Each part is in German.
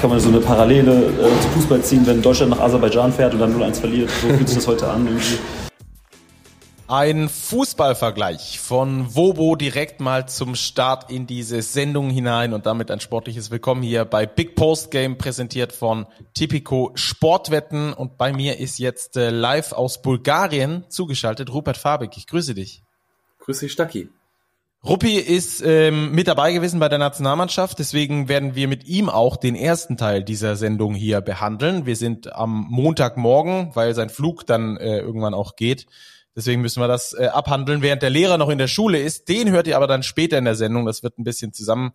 Vielleicht kann man so eine Parallele äh, zu Fußball ziehen, wenn Deutschland nach Aserbaidschan fährt und dann 0-1 verliert. So fühlt sich das heute an irgendwie. Ein Fußballvergleich von Wobo direkt mal zum Start in diese Sendung hinein und damit ein sportliches Willkommen hier bei Big Post Game präsentiert von Tipico Sportwetten und bei mir ist jetzt äh, live aus Bulgarien zugeschaltet Rupert Fabik. Ich grüße dich. Grüße dich, Stacki. Ruppi ist ähm, mit dabei gewesen bei der Nationalmannschaft, deswegen werden wir mit ihm auch den ersten Teil dieser Sendung hier behandeln. Wir sind am Montagmorgen, weil sein Flug dann äh, irgendwann auch geht Deswegen müssen wir das äh, abhandeln, während der Lehrer noch in der Schule ist. Den hört ihr aber dann später in der Sendung. Das wird ein bisschen zusammen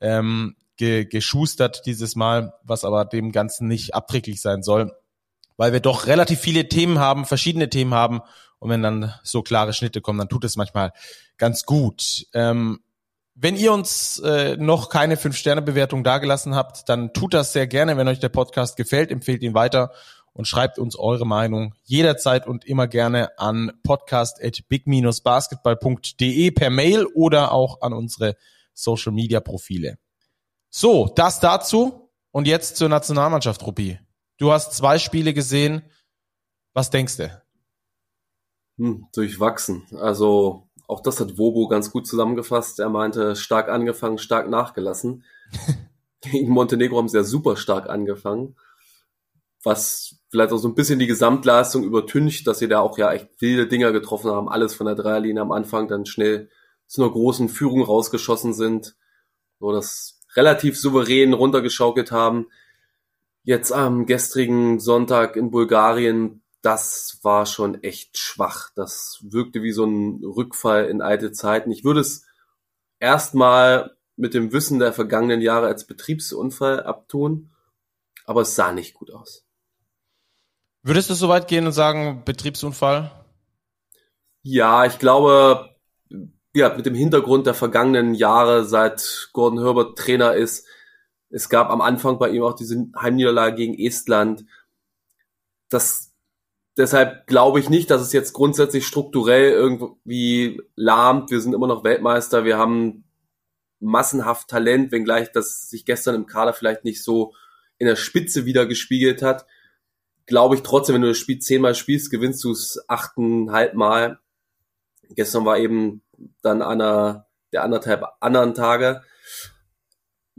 ähm, ge geschustert dieses Mal, was aber dem Ganzen nicht abträglich sein soll, weil wir doch relativ viele Themen haben, verschiedene Themen haben. Und wenn dann so klare Schnitte kommen, dann tut es manchmal ganz gut. Ähm, wenn ihr uns äh, noch keine Fünf-Sterne-Bewertung dagelassen habt, dann tut das sehr gerne. Wenn euch der Podcast gefällt, empfehlt ihn weiter und schreibt uns eure Meinung jederzeit und immer gerne an podcast@big-basketball.de per Mail oder auch an unsere Social Media Profile. So, das dazu und jetzt zur Nationalmannschaft, Ruppi. Du hast zwei Spiele gesehen. Was denkst du? Hm, durchwachsen. Also auch das hat Wobo ganz gut zusammengefasst. Er meinte, stark angefangen, stark nachgelassen. Gegen Montenegro haben sie ja super stark angefangen was vielleicht auch so ein bisschen die Gesamtleistung übertüncht, dass sie da auch ja echt wilde Dinger getroffen haben, alles von der Dreierlinie am Anfang dann schnell zu einer großen Führung rausgeschossen sind, so das relativ souverän runtergeschaukelt haben. Jetzt am gestrigen Sonntag in Bulgarien, das war schon echt schwach. Das wirkte wie so ein Rückfall in alte Zeiten. Ich würde es erstmal mit dem Wissen der vergangenen Jahre als Betriebsunfall abtun, aber es sah nicht gut aus. Würdest du so weit gehen und sagen, Betriebsunfall? Ja, ich glaube, ja, mit dem Hintergrund der vergangenen Jahre, seit Gordon Herbert Trainer ist, es gab am Anfang bei ihm auch diese Heimniederlage gegen Estland. Das, deshalb glaube ich nicht, dass es jetzt grundsätzlich strukturell irgendwie lahmt. Wir sind immer noch Weltmeister. Wir haben massenhaft Talent, wenngleich das sich gestern im Kader vielleicht nicht so in der Spitze wieder gespiegelt hat glaube ich trotzdem, wenn du das Spiel zehnmal spielst, gewinnst du es achteinhalb Mal. Gestern war eben dann einer der anderthalb anderen Tage.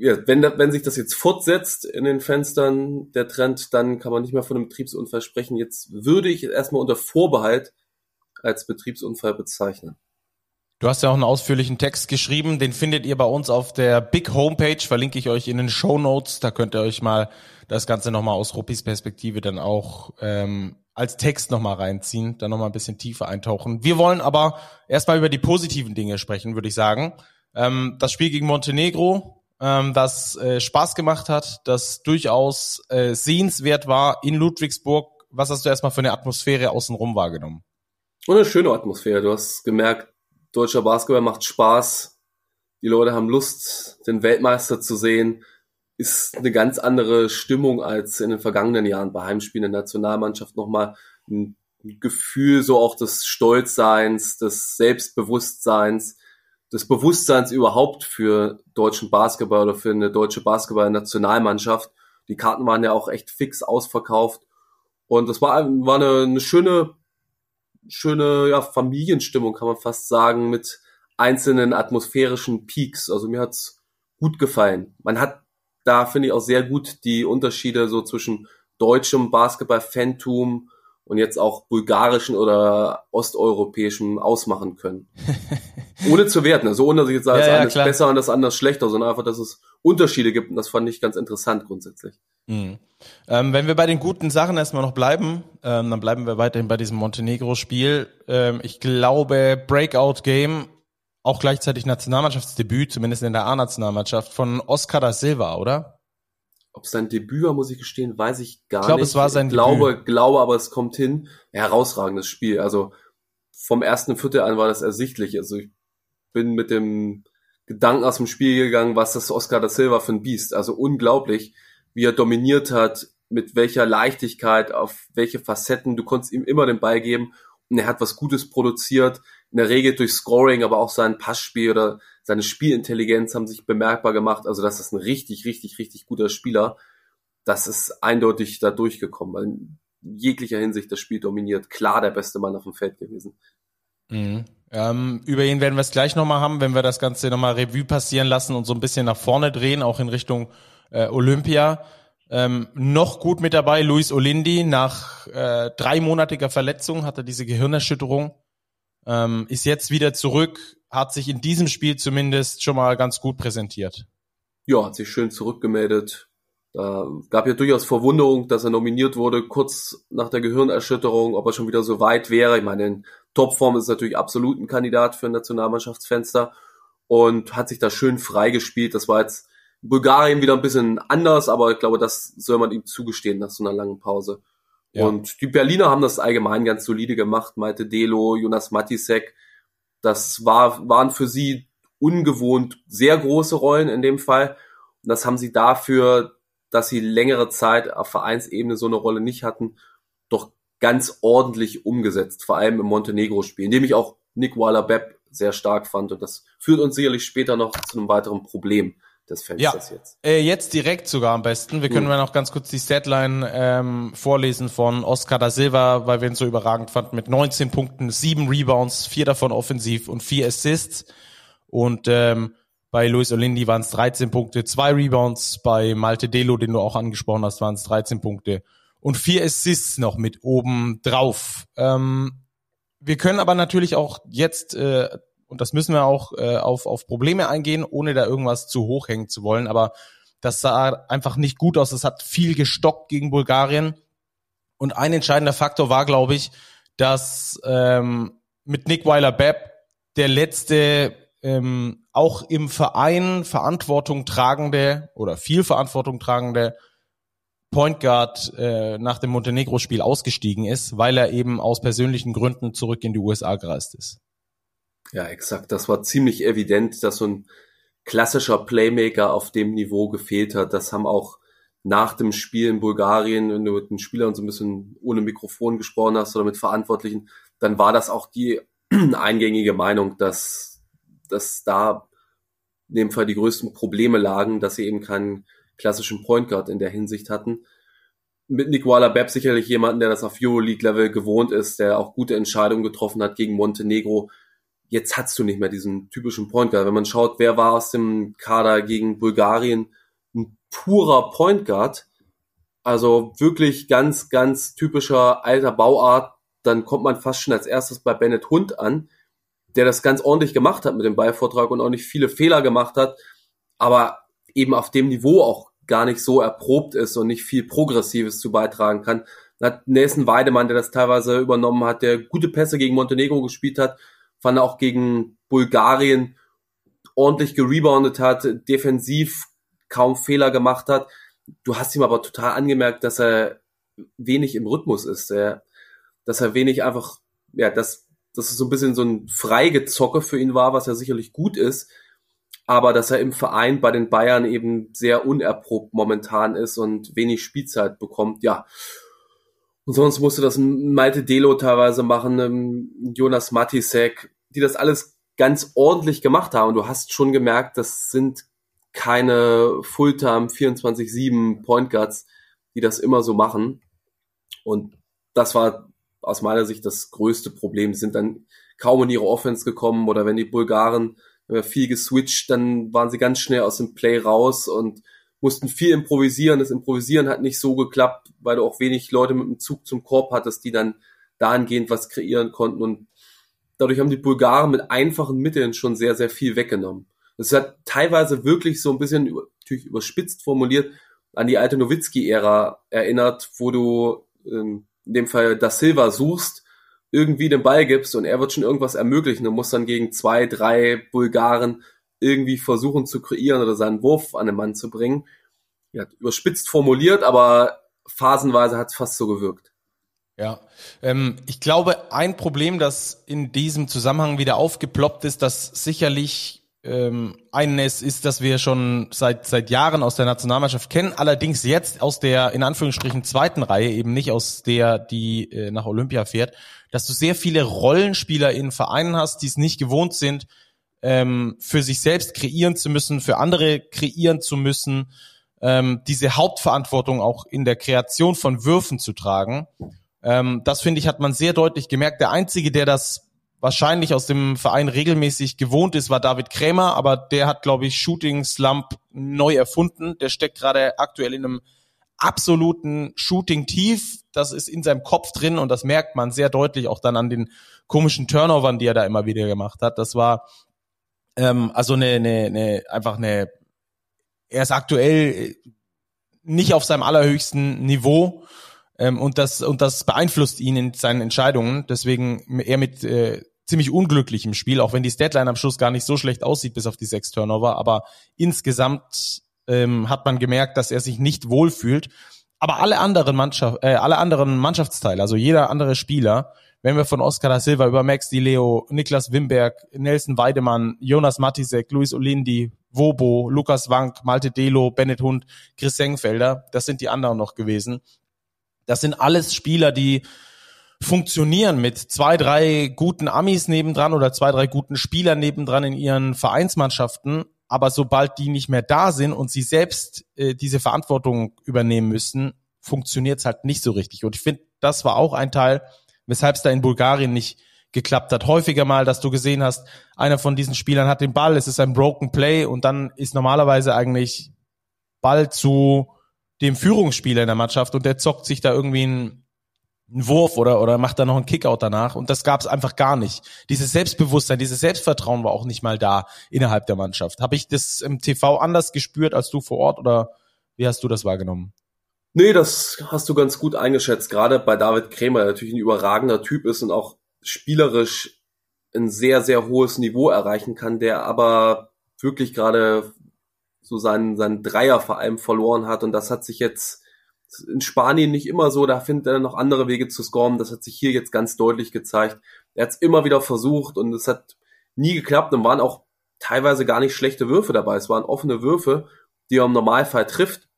Ja, wenn, wenn sich das jetzt fortsetzt in den Fenstern, der Trend, dann kann man nicht mehr von einem Betriebsunfall sprechen. Jetzt würde ich erstmal unter Vorbehalt als Betriebsunfall bezeichnen. Du hast ja auch einen ausführlichen Text geschrieben, den findet ihr bei uns auf der Big Homepage, verlinke ich euch in den Show Notes. Da könnt ihr euch mal das Ganze nochmal aus Ruppis Perspektive dann auch ähm, als Text nochmal reinziehen, dann nochmal ein bisschen tiefer eintauchen. Wir wollen aber erstmal über die positiven Dinge sprechen, würde ich sagen. Ähm, das Spiel gegen Montenegro, ähm, das äh, Spaß gemacht hat, das durchaus äh, sehenswert war in Ludwigsburg. Was hast du erstmal für eine Atmosphäre außenrum wahrgenommen? Und eine schöne Atmosphäre. Du hast gemerkt, deutscher Basketball macht Spaß. Die Leute haben Lust, den Weltmeister zu sehen. Ist eine ganz andere Stimmung als in den vergangenen Jahren bei Heimspielen der Nationalmannschaft nochmal ein Gefühl so auch des Stolzseins, des Selbstbewusstseins, des Bewusstseins überhaupt für deutschen Basketball oder für eine deutsche Basketball-Nationalmannschaft. Die Karten waren ja auch echt fix ausverkauft. Und das war, war eine, eine schöne schöne ja, Familienstimmung, kann man fast sagen, mit einzelnen atmosphärischen Peaks. Also mir hat's gut gefallen. Man hat da, finde ich, auch sehr gut die Unterschiede so zwischen deutschem Basketball-Fantum und jetzt auch bulgarischen oder osteuropäischem ausmachen können. ohne zu werten, also ohne dass ich jetzt sage, ja, das ja, eine ist besser und das andere schlechter, sondern einfach, dass es Unterschiede gibt und das fand ich ganz interessant grundsätzlich. Mhm. Ähm, wenn wir bei den guten Sachen erstmal noch bleiben, ähm, dann bleiben wir weiterhin bei diesem Montenegro-Spiel. Ähm, ich glaube, Breakout-Game, auch gleichzeitig Nationalmannschaftsdebüt, zumindest in der A-Nationalmannschaft, von Oscar da Silva, oder? Ob sein Debüt war, muss ich gestehen, weiß ich gar ich glaub, nicht. Es war sein ich glaube, Debüt. glaube, aber es kommt hin. Herausragendes Spiel. Also vom ersten Viertel an war das ersichtlich. Also ich bin mit dem Gedanken aus dem Spiel gegangen, was das Oscar da Silva für ein Biest. Also unglaublich, wie er dominiert hat, mit welcher Leichtigkeit, auf welche Facetten. Du konntest ihm immer den Ball geben und er hat was Gutes produziert. In der Regel durch Scoring, aber auch sein Passspiel oder seine Spielintelligenz haben sich bemerkbar gemacht. Also das ist ein richtig, richtig, richtig guter Spieler. das ist eindeutig da durchgekommen. In jeglicher Hinsicht das Spiel dominiert. Klar der beste Mann auf dem Feld gewesen. Mhm. Ähm, über ihn werden wir es gleich nochmal haben, wenn wir das Ganze nochmal Revue passieren lassen und so ein bisschen nach vorne drehen, auch in Richtung äh, Olympia. Ähm, noch gut mit dabei, Luis Olindi, nach äh, dreimonatiger Verletzung hat er diese Gehirnerschütterung, ähm, ist jetzt wieder zurück, hat sich in diesem Spiel zumindest schon mal ganz gut präsentiert. Ja, hat sich schön zurückgemeldet. Da gab ja durchaus Verwunderung, dass er nominiert wurde, kurz nach der Gehirnerschütterung, ob er schon wieder so weit wäre. Ich meine, in Topform ist natürlich absolut ein Kandidat für ein Nationalmannschaftsfenster und hat sich da schön freigespielt. Das war jetzt Bulgarien wieder ein bisschen anders, aber ich glaube, das soll man ihm zugestehen nach so einer langen Pause. Ja. Und die Berliner haben das allgemein ganz solide gemacht. Malte Delo, Jonas Matisek, das war, waren für sie ungewohnt sehr große Rollen in dem Fall. Und das haben sie dafür dass sie längere Zeit auf Vereinsebene so eine Rolle nicht hatten, doch ganz ordentlich umgesetzt, vor allem im Montenegro-Spiel, in dem ich auch Nick Waller-Bepp sehr stark fand und das führt uns sicherlich später noch zu einem weiteren Problem des Fensters ja, jetzt. Äh, jetzt direkt sogar am besten. Wir können hm. mal noch ganz kurz die Statline ähm, vorlesen von Oscar da Silva, weil wir ihn so überragend fanden, mit 19 Punkten, 7 Rebounds, 4 davon offensiv und 4 Assists. Und ähm, bei Luis Olindi waren es 13 Punkte, zwei Rebounds. Bei Malte Delo, den du auch angesprochen hast, waren es 13 Punkte. Und vier Assists noch mit oben drauf. Ähm, wir können aber natürlich auch jetzt, äh, und das müssen wir auch, äh, auf, auf Probleme eingehen, ohne da irgendwas zu hoch hängen zu wollen. Aber das sah einfach nicht gut aus. Es hat viel gestockt gegen Bulgarien. Und ein entscheidender Faktor war, glaube ich, dass ähm, mit Nick Weiler-Bepp der letzte ähm, auch im Verein Verantwortung tragende oder viel Verantwortung tragende Point Guard äh, nach dem Montenegro-Spiel ausgestiegen ist, weil er eben aus persönlichen Gründen zurück in die USA gereist ist. Ja, exakt. Das war ziemlich evident, dass so ein klassischer Playmaker auf dem Niveau gefehlt hat. Das haben auch nach dem Spiel in Bulgarien, wenn du mit den Spielern so ein bisschen ohne Mikrofon gesprochen hast oder mit Verantwortlichen, dann war das auch die eingängige Meinung, dass dass da in dem Fall die größten Probleme lagen, dass sie eben keinen klassischen Point Guard in der Hinsicht hatten. Mit Nick Waller-Bepp sicherlich jemanden, der das auf Euroleague-Level gewohnt ist, der auch gute Entscheidungen getroffen hat gegen Montenegro. Jetzt hast du nicht mehr diesen typischen Point Guard. Wenn man schaut, wer war aus dem Kader gegen Bulgarien, ein purer Point Guard, also wirklich ganz, ganz typischer alter Bauart, dann kommt man fast schon als erstes bei Bennett Hund an, der das ganz ordentlich gemacht hat mit dem Ballvortrag und auch nicht viele Fehler gemacht hat, aber eben auf dem Niveau auch gar nicht so erprobt ist und nicht viel Progressives zu beitragen kann. Dann hat Nelson Weidemann, der das teilweise übernommen hat, der gute Pässe gegen Montenegro gespielt hat, fand er auch gegen Bulgarien ordentlich gereboundet hat, defensiv kaum Fehler gemacht hat. Du hast ihm aber total angemerkt, dass er wenig im Rhythmus ist, dass er wenig einfach, ja, das dass es so ein bisschen so ein Freigezocke für ihn war, was ja sicherlich gut ist, aber dass er im Verein bei den Bayern eben sehr unerprobt momentan ist und wenig Spielzeit bekommt, ja. Und sonst musste das Malte Delo teilweise machen, ähm, Jonas Matisek, die das alles ganz ordentlich gemacht haben. Du hast schon gemerkt, das sind keine Fulltime 24-7 Point Guards, die das immer so machen. Und das war aus meiner Sicht das größte Problem. Sie sind dann kaum in ihre Offense gekommen oder wenn die Bulgaren viel geswitcht, dann waren sie ganz schnell aus dem Play raus und mussten viel improvisieren. Das Improvisieren hat nicht so geklappt, weil du auch wenig Leute mit dem Zug zum Korb hattest, die dann dahingehend was kreieren konnten. Und dadurch haben die Bulgaren mit einfachen Mitteln schon sehr, sehr viel weggenommen. Das hat teilweise wirklich so ein bisschen natürlich überspitzt formuliert an die alte Nowitzki-Ära erinnert, wo du ähm, in dem Fall Da Silva suchst, irgendwie den Ball gibst und er wird schon irgendwas ermöglichen und muss dann gegen zwei, drei Bulgaren irgendwie versuchen zu kreieren oder seinen Wurf an den Mann zu bringen. Ja, überspitzt formuliert, aber phasenweise hat es fast so gewirkt. Ja, ähm, ich glaube, ein Problem, das in diesem Zusammenhang wieder aufgeploppt ist, das sicherlich ähm, eines ist, dass wir schon seit seit Jahren aus der Nationalmannschaft kennen, allerdings jetzt aus der in Anführungsstrichen zweiten Reihe, eben nicht aus der, die äh, nach Olympia fährt, dass du sehr viele Rollenspieler in Vereinen hast, die es nicht gewohnt sind, ähm, für sich selbst kreieren zu müssen, für andere kreieren zu müssen. ähm, diese Hauptverantwortung auch in der Kreation von Würfen zu tragen. Ähm, das finde ich, hat man sehr deutlich gemerkt. Der Einzige, der das wahrscheinlich aus dem Verein regelmäßig gewohnt ist, war David Krämer, aber der hat, glaube ich, Shooting Slump neu erfunden. Der steckt gerade aktuell in einem absoluten Shooting tief. Das ist in seinem Kopf drin und das merkt man sehr deutlich auch dann an den komischen Turnovern, die er da immer wieder gemacht hat. Das war ähm, also eine, eine, eine einfach eine. Er ist aktuell nicht auf seinem allerhöchsten Niveau ähm, und das und das beeinflusst ihn in seinen Entscheidungen. Deswegen er mit äh, ziemlich unglücklich im Spiel, auch wenn die Statline am Schluss gar nicht so schlecht aussieht, bis auf die sechs Turnover. Aber insgesamt ähm, hat man gemerkt, dass er sich nicht wohlfühlt. Aber alle anderen Mannschaft, äh, alle anderen Mannschaftsteile, also jeder andere Spieler, wenn wir von Oscar da Silva über Max Di Leo, Niklas Wimberg, Nelson Weidemann, Jonas Matisek, Luis Olindi, Wobo, Lukas Wank, Malte Delo, Bennett Hund, Chris Sengfelder, das sind die anderen noch gewesen. Das sind alles Spieler, die funktionieren mit zwei, drei guten Amis nebendran oder zwei, drei guten Spielern nebendran in ihren Vereinsmannschaften. Aber sobald die nicht mehr da sind und sie selbst äh, diese Verantwortung übernehmen müssen, funktioniert es halt nicht so richtig. Und ich finde, das war auch ein Teil, weshalb es da in Bulgarien nicht geklappt hat. Häufiger mal, dass du gesehen hast, einer von diesen Spielern hat den Ball, es ist ein Broken Play und dann ist normalerweise eigentlich Ball zu dem Führungsspieler in der Mannschaft und der zockt sich da irgendwie einen, einen Wurf oder, oder macht da noch einen Kickout danach und das gab es einfach gar nicht. Dieses Selbstbewusstsein, dieses Selbstvertrauen war auch nicht mal da innerhalb der Mannschaft. Habe ich das im TV anders gespürt als du vor Ort oder wie hast du das wahrgenommen? Nee, das hast du ganz gut eingeschätzt. Gerade bei David Krämer, der natürlich ein überragender Typ ist und auch spielerisch ein sehr, sehr hohes Niveau erreichen kann, der aber wirklich gerade so seinen, seinen Dreier vor allem verloren hat. Und das hat sich jetzt in Spanien nicht immer so, da findet er noch andere Wege zu scoren. Das hat sich hier jetzt ganz deutlich gezeigt. Er hat es immer wieder versucht und es hat nie geklappt und waren auch teilweise gar nicht schlechte Würfe dabei. Es waren offene Würfe, die er im Normalfall trifft.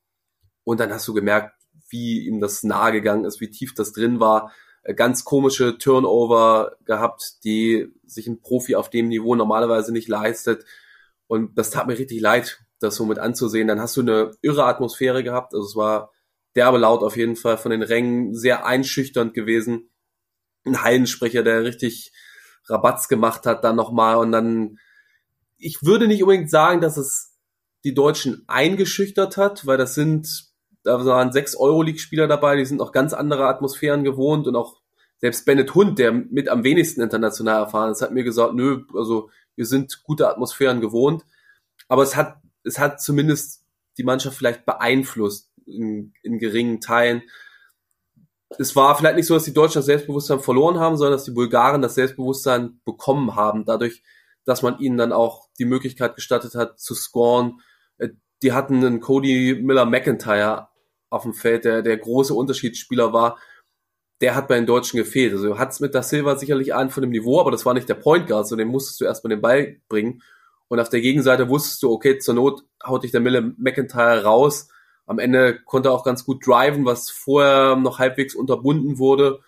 Und dann hast du gemerkt, wie ihm das nahe gegangen ist, wie tief das drin war. Äh, ganz komische Turnover gehabt, die sich ein Profi auf dem Niveau normalerweise nicht leistet. Und das tat mir richtig leid, das so mit anzusehen. Dann hast du eine irre Atmosphäre gehabt. Also es war derbe laut auf jeden Fall von den Rängen, sehr einschüchternd gewesen. Ein Hallensprecher, der richtig Rabatz gemacht hat dann nochmal. Und dann, ich würde nicht unbedingt sagen, dass es die Deutschen eingeschüchtert hat, weil das sind da waren sechs Euroleague-Spieler dabei, die sind auch ganz andere Atmosphären gewohnt und auch selbst Bennett Hund, der mit am wenigsten international erfahren ist, hat mir gesagt, nö, also wir sind gute Atmosphären gewohnt. Aber es hat, es hat zumindest die Mannschaft vielleicht beeinflusst in, in geringen Teilen. Es war vielleicht nicht so, dass die Deutschen das Selbstbewusstsein verloren haben, sondern dass die Bulgaren das Selbstbewusstsein bekommen haben, dadurch, dass man ihnen dann auch die Möglichkeit gestattet hat zu scoren. Äh, die hatten einen Cody Miller McIntyre auf dem Feld, der der große Unterschiedsspieler war, der hat bei den Deutschen gefehlt. Also hat's mit Da Silva sicherlich einen von dem Niveau, aber das war nicht der Point Guard, so dem musstest du erstmal den Ball bringen. Und auf der Gegenseite wusstest du, okay, zur Not haut dich der Mille McIntyre raus. Am Ende konnte er auch ganz gut driven, was vorher noch halbwegs unterbunden wurde.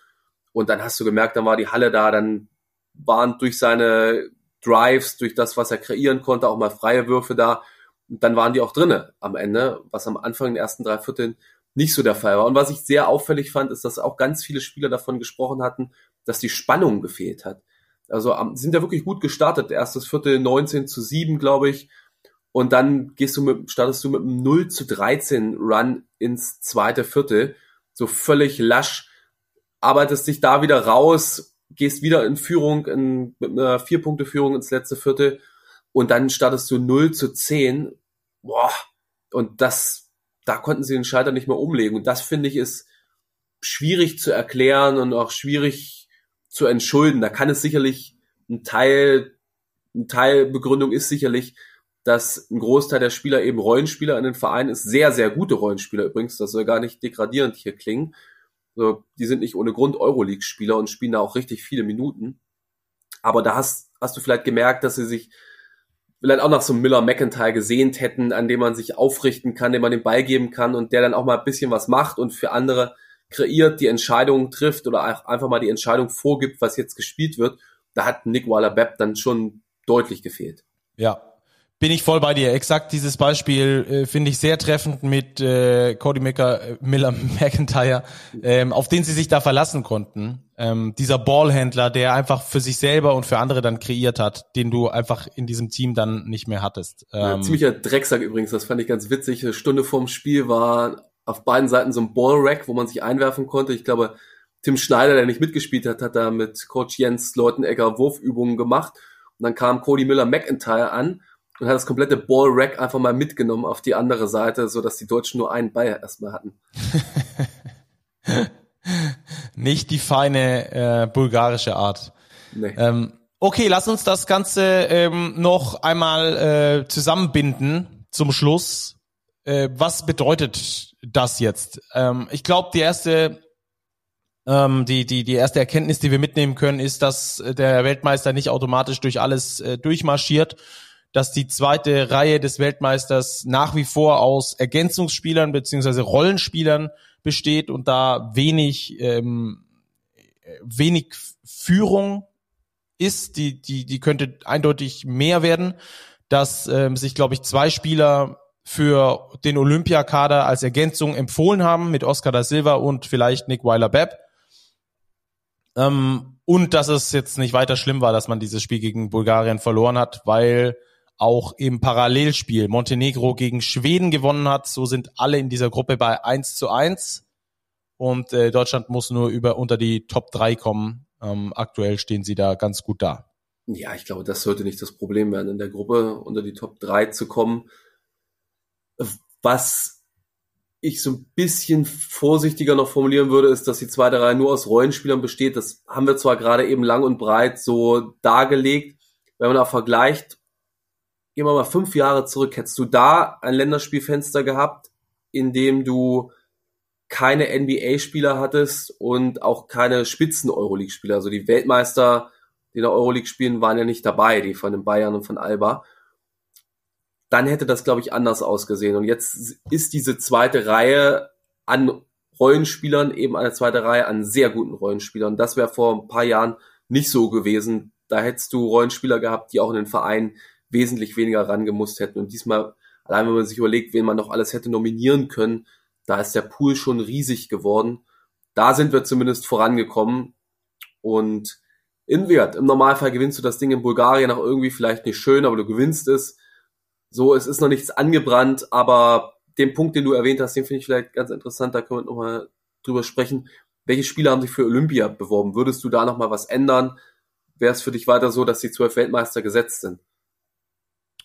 Und dann hast du gemerkt, dann war die Halle da, dann waren durch seine Drives, durch das, was er kreieren konnte, auch mal freie Würfe da. Und dann waren die auch drinne am Ende, was am Anfang der ersten drei Vierteln nicht so der Fall war. Und was ich sehr auffällig fand, ist, dass auch ganz viele Spieler davon gesprochen hatten, dass die Spannung gefehlt hat. Also sie sind ja wirklich gut gestartet. Erstes Viertel 19 zu 7, glaube ich. Und dann gehst du mit, startest du mit einem 0 zu 13 Run ins zweite Viertel. So völlig lasch. Arbeitest dich da wieder raus, gehst wieder in Führung, in, mit einer Vier-Punkte-Führung ins letzte Viertel. Und dann startest du 0 zu 10. Boah. Und das da konnten sie den Schalter nicht mehr umlegen. Und das finde ich ist schwierig zu erklären und auch schwierig zu entschulden. Da kann es sicherlich ein Teil, ein Teil Begründung ist sicherlich, dass ein Großteil der Spieler eben Rollenspieler in den Vereinen ist. Sehr, sehr gute Rollenspieler übrigens. Das soll gar nicht degradierend hier klingen. Also, die sind nicht ohne Grund Euroleague-Spieler und spielen da auch richtig viele Minuten. Aber da hast, hast du vielleicht gemerkt, dass sie sich vielleicht auch nach so einem Miller McIntyre gesehnt hätten, an dem man sich aufrichten kann, dem man den Ball geben kann und der dann auch mal ein bisschen was macht und für andere kreiert, die Entscheidungen trifft oder einfach mal die Entscheidung vorgibt, was jetzt gespielt wird. Da hat Nick Waller-Bepp dann schon deutlich gefehlt. Ja, Bin ich voll bei dir. Exakt dieses Beispiel äh, finde ich sehr treffend mit äh, Cody Miller, äh, Miller McIntyre, ähm, auf den sie sich da verlassen konnten. Ähm, dieser Ballhändler, der einfach für sich selber und für andere dann kreiert hat, den du einfach in diesem Team dann nicht mehr hattest. Ähm, ja, ziemlicher Drecksack übrigens, das fand ich ganz witzig. Eine Stunde vorm Spiel war auf beiden Seiten so ein Ballrack, wo man sich einwerfen konnte. Ich glaube, Tim Schneider, der nicht mitgespielt hat, hat da mit Coach Jens Leutenegger Wurfübungen gemacht. Und dann kam Cody Miller McIntyre an und hat das komplette Ball-Rack einfach mal mitgenommen auf die andere Seite, so dass die Deutschen nur einen Ball erstmal hatten. Nicht die feine äh, bulgarische Art. Nee. Ähm, okay, lass uns das Ganze ähm, noch einmal äh, zusammenbinden zum Schluss. Äh, was bedeutet das jetzt? Ähm, ich glaube, die erste ähm, die, die, die erste Erkenntnis, die wir mitnehmen können, ist, dass der Weltmeister nicht automatisch durch alles äh, durchmarschiert, dass die zweite Reihe des Weltmeisters nach wie vor aus Ergänzungsspielern beziehungsweise Rollenspielern besteht und da wenig, ähm, wenig Führung ist, die, die, die könnte eindeutig mehr werden, dass ähm, sich, glaube ich, zwei Spieler für den Olympiakader als Ergänzung empfohlen haben mit Oscar da Silva und vielleicht Nick Weiler-Bepp. Ähm, und dass es jetzt nicht weiter schlimm war, dass man dieses Spiel gegen Bulgarien verloren hat, weil auch im Parallelspiel Montenegro gegen Schweden gewonnen hat. So sind alle in dieser Gruppe bei 1 zu 1. Und äh, Deutschland muss nur über unter die Top 3 kommen. Ähm, aktuell stehen sie da ganz gut da. Ja, ich glaube, das sollte nicht das Problem werden, in der Gruppe unter die Top 3 zu kommen. Was ich so ein bisschen vorsichtiger noch formulieren würde, ist, dass die zweite Reihe nur aus Rollenspielern besteht. Das haben wir zwar gerade eben lang und breit so dargelegt. Wenn man auch vergleicht, gehen wir mal fünf Jahre zurück, hättest du da ein Länderspielfenster gehabt, in dem du keine NBA-Spieler hattest und auch keine Spitzen-Euroleague-Spieler. Also die Weltmeister, die in der Euroleague spielen, waren ja nicht dabei, die von den Bayern und von Alba. Dann hätte das, glaube ich, anders ausgesehen. Und jetzt ist diese zweite Reihe an Rollenspielern, eben eine zweite Reihe an sehr guten Rollenspielern. Das wäre vor ein paar Jahren nicht so gewesen. Da hättest du Rollenspieler gehabt, die auch in den Vereinen wesentlich weniger rangemusst hätten. Und diesmal, allein wenn man sich überlegt, wen man noch alles hätte nominieren können, da ist der Pool schon riesig geworden. Da sind wir zumindest vorangekommen. Und in Wert, im Normalfall gewinnst du das Ding in Bulgarien auch irgendwie vielleicht nicht schön, aber du gewinnst es. So, es ist noch nichts angebrannt, aber den Punkt, den du erwähnt hast, den finde ich vielleicht ganz interessant, da können wir nochmal drüber sprechen. Welche Spieler haben sich für Olympia beworben? Würdest du da nochmal was ändern? Wäre es für dich weiter so, dass die zwölf Weltmeister gesetzt sind?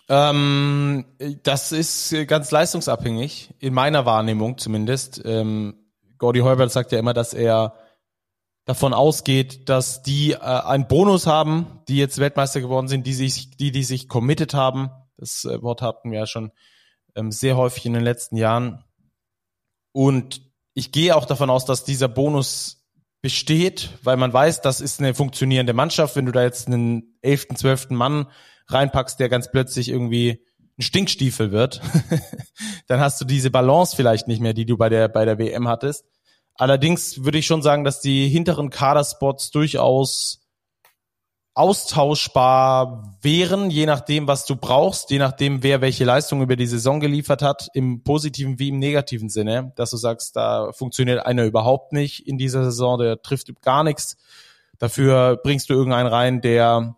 Ähm, das ist ganz leistungsabhängig, in meiner Wahrnehmung zumindest. Ähm, Gordy Heubert sagt ja immer, dass er davon ausgeht, dass die äh, einen Bonus haben, die jetzt Weltmeister geworden sind, die sich, die, die sich committed haben. Das äh, Wort hatten wir ja schon ähm, sehr häufig in den letzten Jahren. Und ich gehe auch davon aus, dass dieser Bonus besteht, weil man weiß, das ist eine funktionierende Mannschaft. Wenn du da jetzt einen elften, zwölften Mann reinpackst, der ganz plötzlich irgendwie ein Stinkstiefel wird, dann hast du diese Balance vielleicht nicht mehr, die du bei der, bei der WM hattest. Allerdings würde ich schon sagen, dass die hinteren Kaderspots durchaus austauschbar wären, je nachdem, was du brauchst, je nachdem, wer welche Leistung über die Saison geliefert hat, im positiven wie im negativen Sinne, dass du sagst, da funktioniert einer überhaupt nicht in dieser Saison, der trifft gar nichts. Dafür bringst du irgendeinen rein, der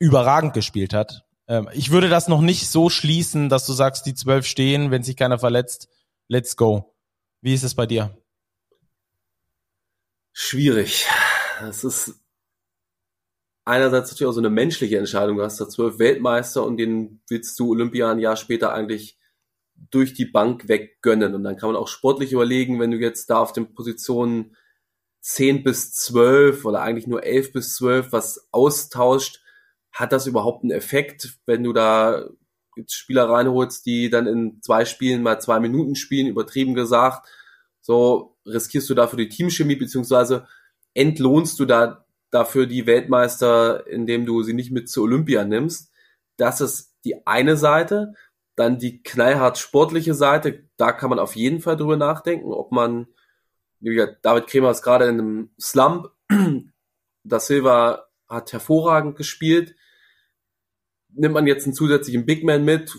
überragend gespielt hat. Ähm, ich würde das noch nicht so schließen, dass du sagst, die zwölf stehen, wenn sich keiner verletzt, let's go. Wie ist es bei dir? Schwierig. Es ist einerseits natürlich auch so eine menschliche Entscheidung. Du hast da zwölf Weltmeister und den willst du Olympia ein Jahr später eigentlich durch die Bank weggönnen. Und dann kann man auch sportlich überlegen, wenn du jetzt da auf den Positionen 10 bis 12 oder eigentlich nur 11 bis 12 was austauscht, hat das überhaupt einen Effekt, wenn du da Spieler reinholst, die dann in zwei Spielen mal zwei Minuten spielen, übertrieben gesagt, so riskierst du dafür die Teamchemie, beziehungsweise entlohnst du da dafür die Weltmeister, indem du sie nicht mit zur Olympia nimmst. Das ist die eine Seite. Dann die knallhart sportliche Seite, da kann man auf jeden Fall drüber nachdenken, ob man, wie David Kremer ist gerade in einem Slump, da Silva hat hervorragend gespielt. nimmt man jetzt einen zusätzlichen Big Man mit,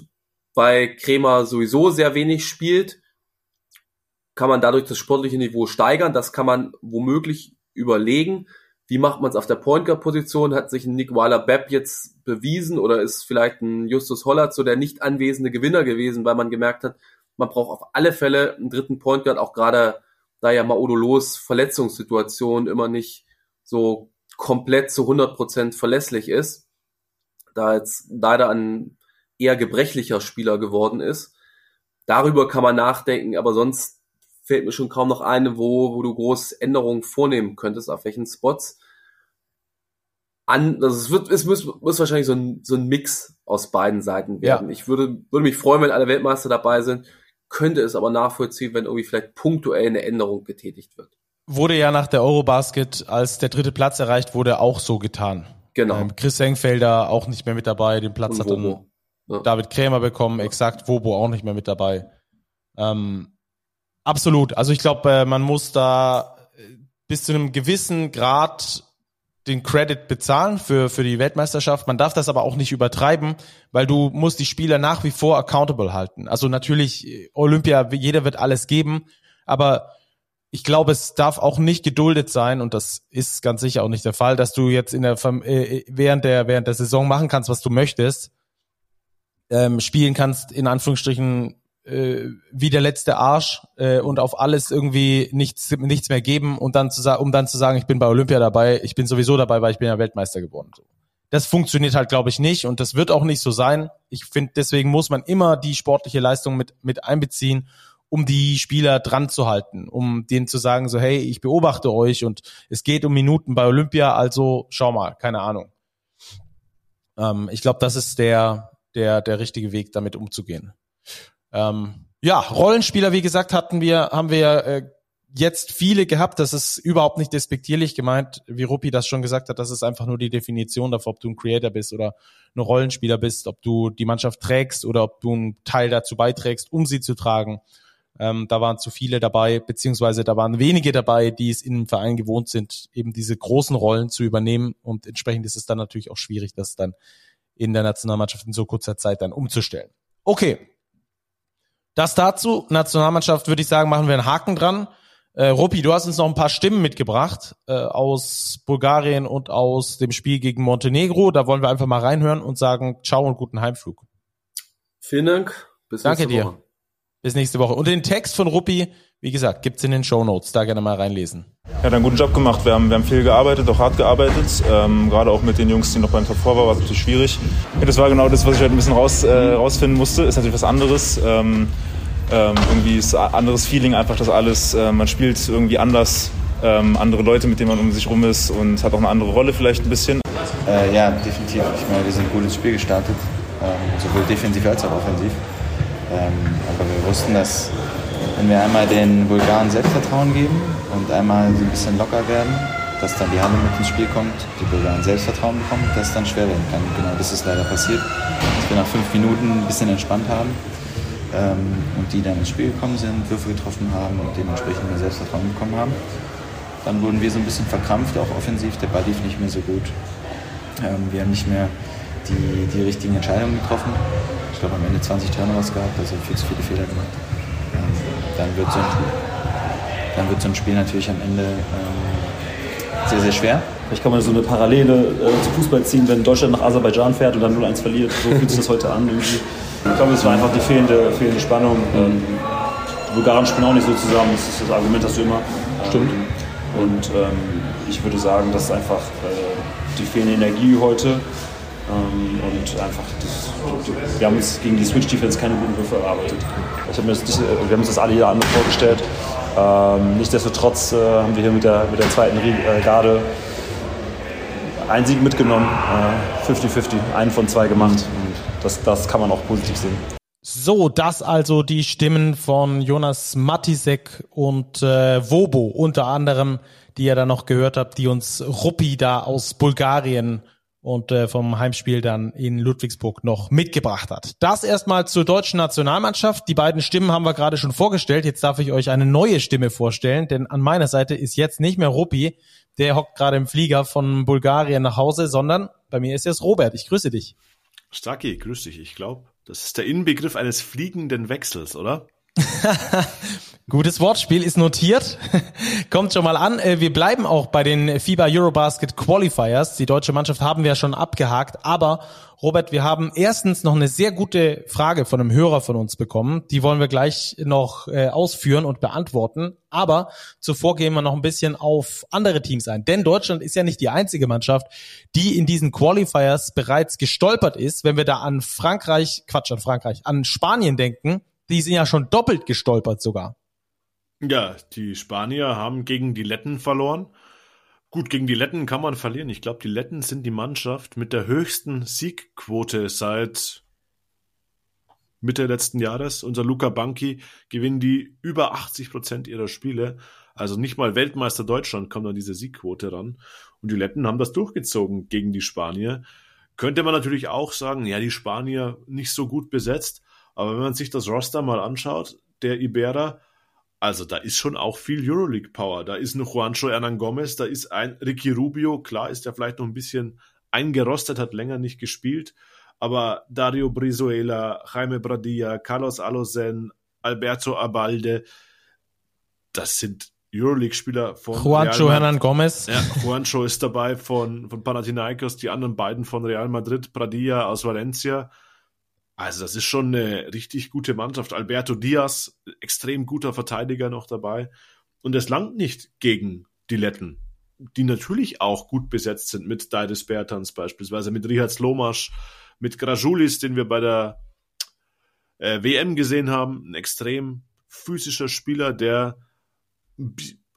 weil Krämer sowieso sehr wenig spielt, kann man dadurch das sportliche Niveau steigern. Das kann man womöglich überlegen. Wie macht man es auf der Point Guard Position? Hat sich ein Nick Weiler-Bepp jetzt bewiesen oder ist vielleicht ein Justus Hollert so der nicht anwesende Gewinner gewesen, weil man gemerkt hat, man braucht auf alle Fälle einen dritten Point Guard, auch gerade da ja Maodolos Verletzungssituation immer nicht so komplett zu 100% verlässlich ist, da jetzt leider ein eher gebrechlicher Spieler geworden ist. Darüber kann man nachdenken, aber sonst fällt mir schon kaum noch eine, wo, wo du große Änderungen vornehmen könntest, auf welchen Spots. An, also es wird, es muss, muss wahrscheinlich so ein, so ein Mix aus beiden Seiten werden. Ja. Ich würde, würde mich freuen, wenn alle Weltmeister dabei sind, könnte es aber nachvollziehen, wenn irgendwie vielleicht punktuell eine Änderung getätigt wird. Wurde ja nach der Eurobasket, als der dritte Platz erreicht wurde, auch so getan. Genau. Ähm, Chris Engfelder auch nicht mehr mit dabei, den Platz Und hat dann ja. David Krämer bekommen, ja. exakt, Wobo auch nicht mehr mit dabei. Ähm, absolut. Also ich glaube, äh, man muss da äh, bis zu einem gewissen Grad den Credit bezahlen für, für die Weltmeisterschaft. Man darf das aber auch nicht übertreiben, weil du musst die Spieler nach wie vor accountable halten. Also natürlich, Olympia, jeder wird alles geben, aber ich glaube, es darf auch nicht geduldet sein, und das ist ganz sicher auch nicht der Fall, dass du jetzt in der äh, während der während der Saison machen kannst, was du möchtest, ähm, spielen kannst in Anführungsstrichen äh, wie der letzte Arsch äh, und auf alles irgendwie nichts nichts mehr geben und dann zu sagen, um dann zu sagen, ich bin bei Olympia dabei, ich bin sowieso dabei, weil ich bin ja Weltmeister geworden. Das funktioniert halt, glaube ich, nicht und das wird auch nicht so sein. Ich finde, deswegen muss man immer die sportliche Leistung mit mit einbeziehen, um die Spieler dran zu halten, um denen zu sagen, so hey, ich beobachte euch und es geht um Minuten bei Olympia, also schau mal, keine Ahnung. Ähm, ich glaube, das ist der der der richtige Weg, damit umzugehen. Ähm, ja, Rollenspieler, wie gesagt, hatten wir, haben wir äh, jetzt viele gehabt. Das ist überhaupt nicht despektierlich gemeint, wie Ruppi das schon gesagt hat. Das ist einfach nur die Definition dafür, ob du ein Creator bist oder ein Rollenspieler bist, ob du die Mannschaft trägst oder ob du einen Teil dazu beiträgst, um sie zu tragen. Ähm, da waren zu viele dabei, beziehungsweise da waren wenige dabei, die es in einem Verein gewohnt sind, eben diese großen Rollen zu übernehmen. Und entsprechend ist es dann natürlich auch schwierig, das dann in der Nationalmannschaft in so kurzer Zeit dann umzustellen. Okay, das dazu, Nationalmannschaft, würde ich sagen, machen wir einen Haken dran. Äh, Rupi, du hast uns noch ein paar Stimmen mitgebracht äh, aus Bulgarien und aus dem Spiel gegen Montenegro. Da wollen wir einfach mal reinhören und sagen Ciao und guten Heimflug. Vielen Dank. Bis Danke nächste Woche. Bis nächste Woche. Und den Text von Ruppi, wie gesagt, gibt's in den Show Notes. Da gerne mal reinlesen. Ja, dann guten Job gemacht. Wir haben, wir haben viel gearbeitet, auch hart gearbeitet. Ähm, gerade auch mit den Jungs, die noch beim Top 4 waren, war es natürlich schwierig. Ja, das war genau das, was ich halt ein bisschen raus, äh, rausfinden musste. Ist natürlich was anderes. Ähm, ähm, irgendwie ist ein anderes Feeling einfach das alles. Äh, man spielt irgendwie anders. Ähm, andere Leute, mit denen man um sich rum ist und hat auch eine andere Rolle vielleicht ein bisschen. Äh, ja, definitiv. Ich meine, wir sind gut ins Spiel gestartet, ähm, sowohl defensiv als auch offensiv. Ähm, aber wir wussten, dass wenn wir einmal den Bulgaren Selbstvertrauen geben und einmal so ein bisschen locker werden, dass dann die Halle mit ins Spiel kommt, die Bulgaren Selbstvertrauen bekommen, dass dann schwer werden kann. Genau das ist leider passiert. Dass wir nach fünf Minuten ein bisschen entspannt haben ähm, und die dann ins Spiel gekommen sind, Würfe getroffen haben und dementsprechend mehr Selbstvertrauen bekommen haben. Dann wurden wir so ein bisschen verkrampft, auch offensiv. Der Ball lief nicht mehr so gut. Ähm, wir haben nicht mehr die, die richtigen Entscheidungen getroffen glaube am Ende 20 Turnovers gehabt, also viel zu viele Fehler gemacht. Ähm, dann, wird so ein, dann wird so ein Spiel natürlich am Ende ähm, sehr, sehr schwer. Vielleicht kann man so eine Parallele äh, zu Fußball ziehen, wenn Deutschland nach Aserbaidschan fährt und dann 0-1 verliert. So fühlt sich das heute an. Irgendwie. Ich glaube, es war einfach die fehlende, fehlende Spannung. Ähm, die Bulgaren spielen auch nicht so zusammen, das ist das Argument, das du immer. Stimmt. Und ähm, ich würde sagen, das ist einfach äh, die fehlende Energie heute. Ähm, und einfach, das, wir haben uns gegen die Switch-Defense keine guten Würfe erarbeitet. Ich hab mir das, wir haben uns das alle Jahre anders vorgestellt. Ähm, nichtsdestotrotz äh, haben wir hier mit der, mit der zweiten äh, Garde einen Sieg mitgenommen, 50-50, äh, einen von zwei gemacht. Und das, das kann man auch positiv sehen. So, das also die Stimmen von Jonas Matisek und äh, Wobo unter anderem, die ihr da noch gehört habt, die uns Ruppi da aus Bulgarien und äh, vom Heimspiel dann in Ludwigsburg noch mitgebracht hat. Das erstmal zur deutschen Nationalmannschaft. Die beiden Stimmen haben wir gerade schon vorgestellt. Jetzt darf ich euch eine neue Stimme vorstellen, denn an meiner Seite ist jetzt nicht mehr Ruppi, der hockt gerade im Flieger von Bulgarien nach Hause, sondern bei mir ist jetzt Robert. Ich grüße dich. Stacki, grüß dich. Ich glaube, das ist der Inbegriff eines fliegenden Wechsels, oder? Gutes Wortspiel ist notiert. Kommt schon mal an. Äh, wir bleiben auch bei den FIBA Eurobasket Qualifiers. Die deutsche Mannschaft haben wir schon abgehakt. Aber Robert, wir haben erstens noch eine sehr gute Frage von einem Hörer von uns bekommen. Die wollen wir gleich noch äh, ausführen und beantworten. Aber zuvor gehen wir noch ein bisschen auf andere Teams ein. Denn Deutschland ist ja nicht die einzige Mannschaft, die in diesen Qualifiers bereits gestolpert ist. Wenn wir da an Frankreich, Quatsch, an Frankreich, an Spanien denken, die sind ja schon doppelt gestolpert sogar. Ja, die Spanier haben gegen die Letten verloren. Gut, gegen die Letten kann man verlieren. Ich glaube, die Letten sind die Mannschaft mit der höchsten Siegquote seit Mitte letzten Jahres. Unser Luca Banki gewinnen die über 80 Prozent ihrer Spiele. Also nicht mal Weltmeister Deutschland kommt an diese Siegquote ran. Und die Letten haben das durchgezogen gegen die Spanier. Könnte man natürlich auch sagen, ja, die Spanier nicht so gut besetzt. Aber wenn man sich das Roster mal anschaut, der Ibera, also da ist schon auch viel Euroleague-Power. Da ist ein Juancho Hernan Gomez, da ist ein Ricky Rubio, klar ist er vielleicht noch ein bisschen eingerostet, hat länger nicht gespielt, aber Dario Brizuela, Jaime Bradilla, Carlos Alosen, Alberto Abalde, das sind Euroleague-Spieler von Juancho Real Hernan Gomez. Ja, Juancho ist dabei von, von Panathinaikos, die anderen beiden von Real Madrid, Bradilla aus Valencia. Also das ist schon eine richtig gute Mannschaft. Alberto Diaz, extrem guter Verteidiger noch dabei. Und es langt nicht gegen die Letten, die natürlich auch gut besetzt sind mit Daides Bertans beispielsweise, mit Richard Slomasch, mit Grajulis, den wir bei der äh, WM gesehen haben. Ein extrem physischer Spieler, der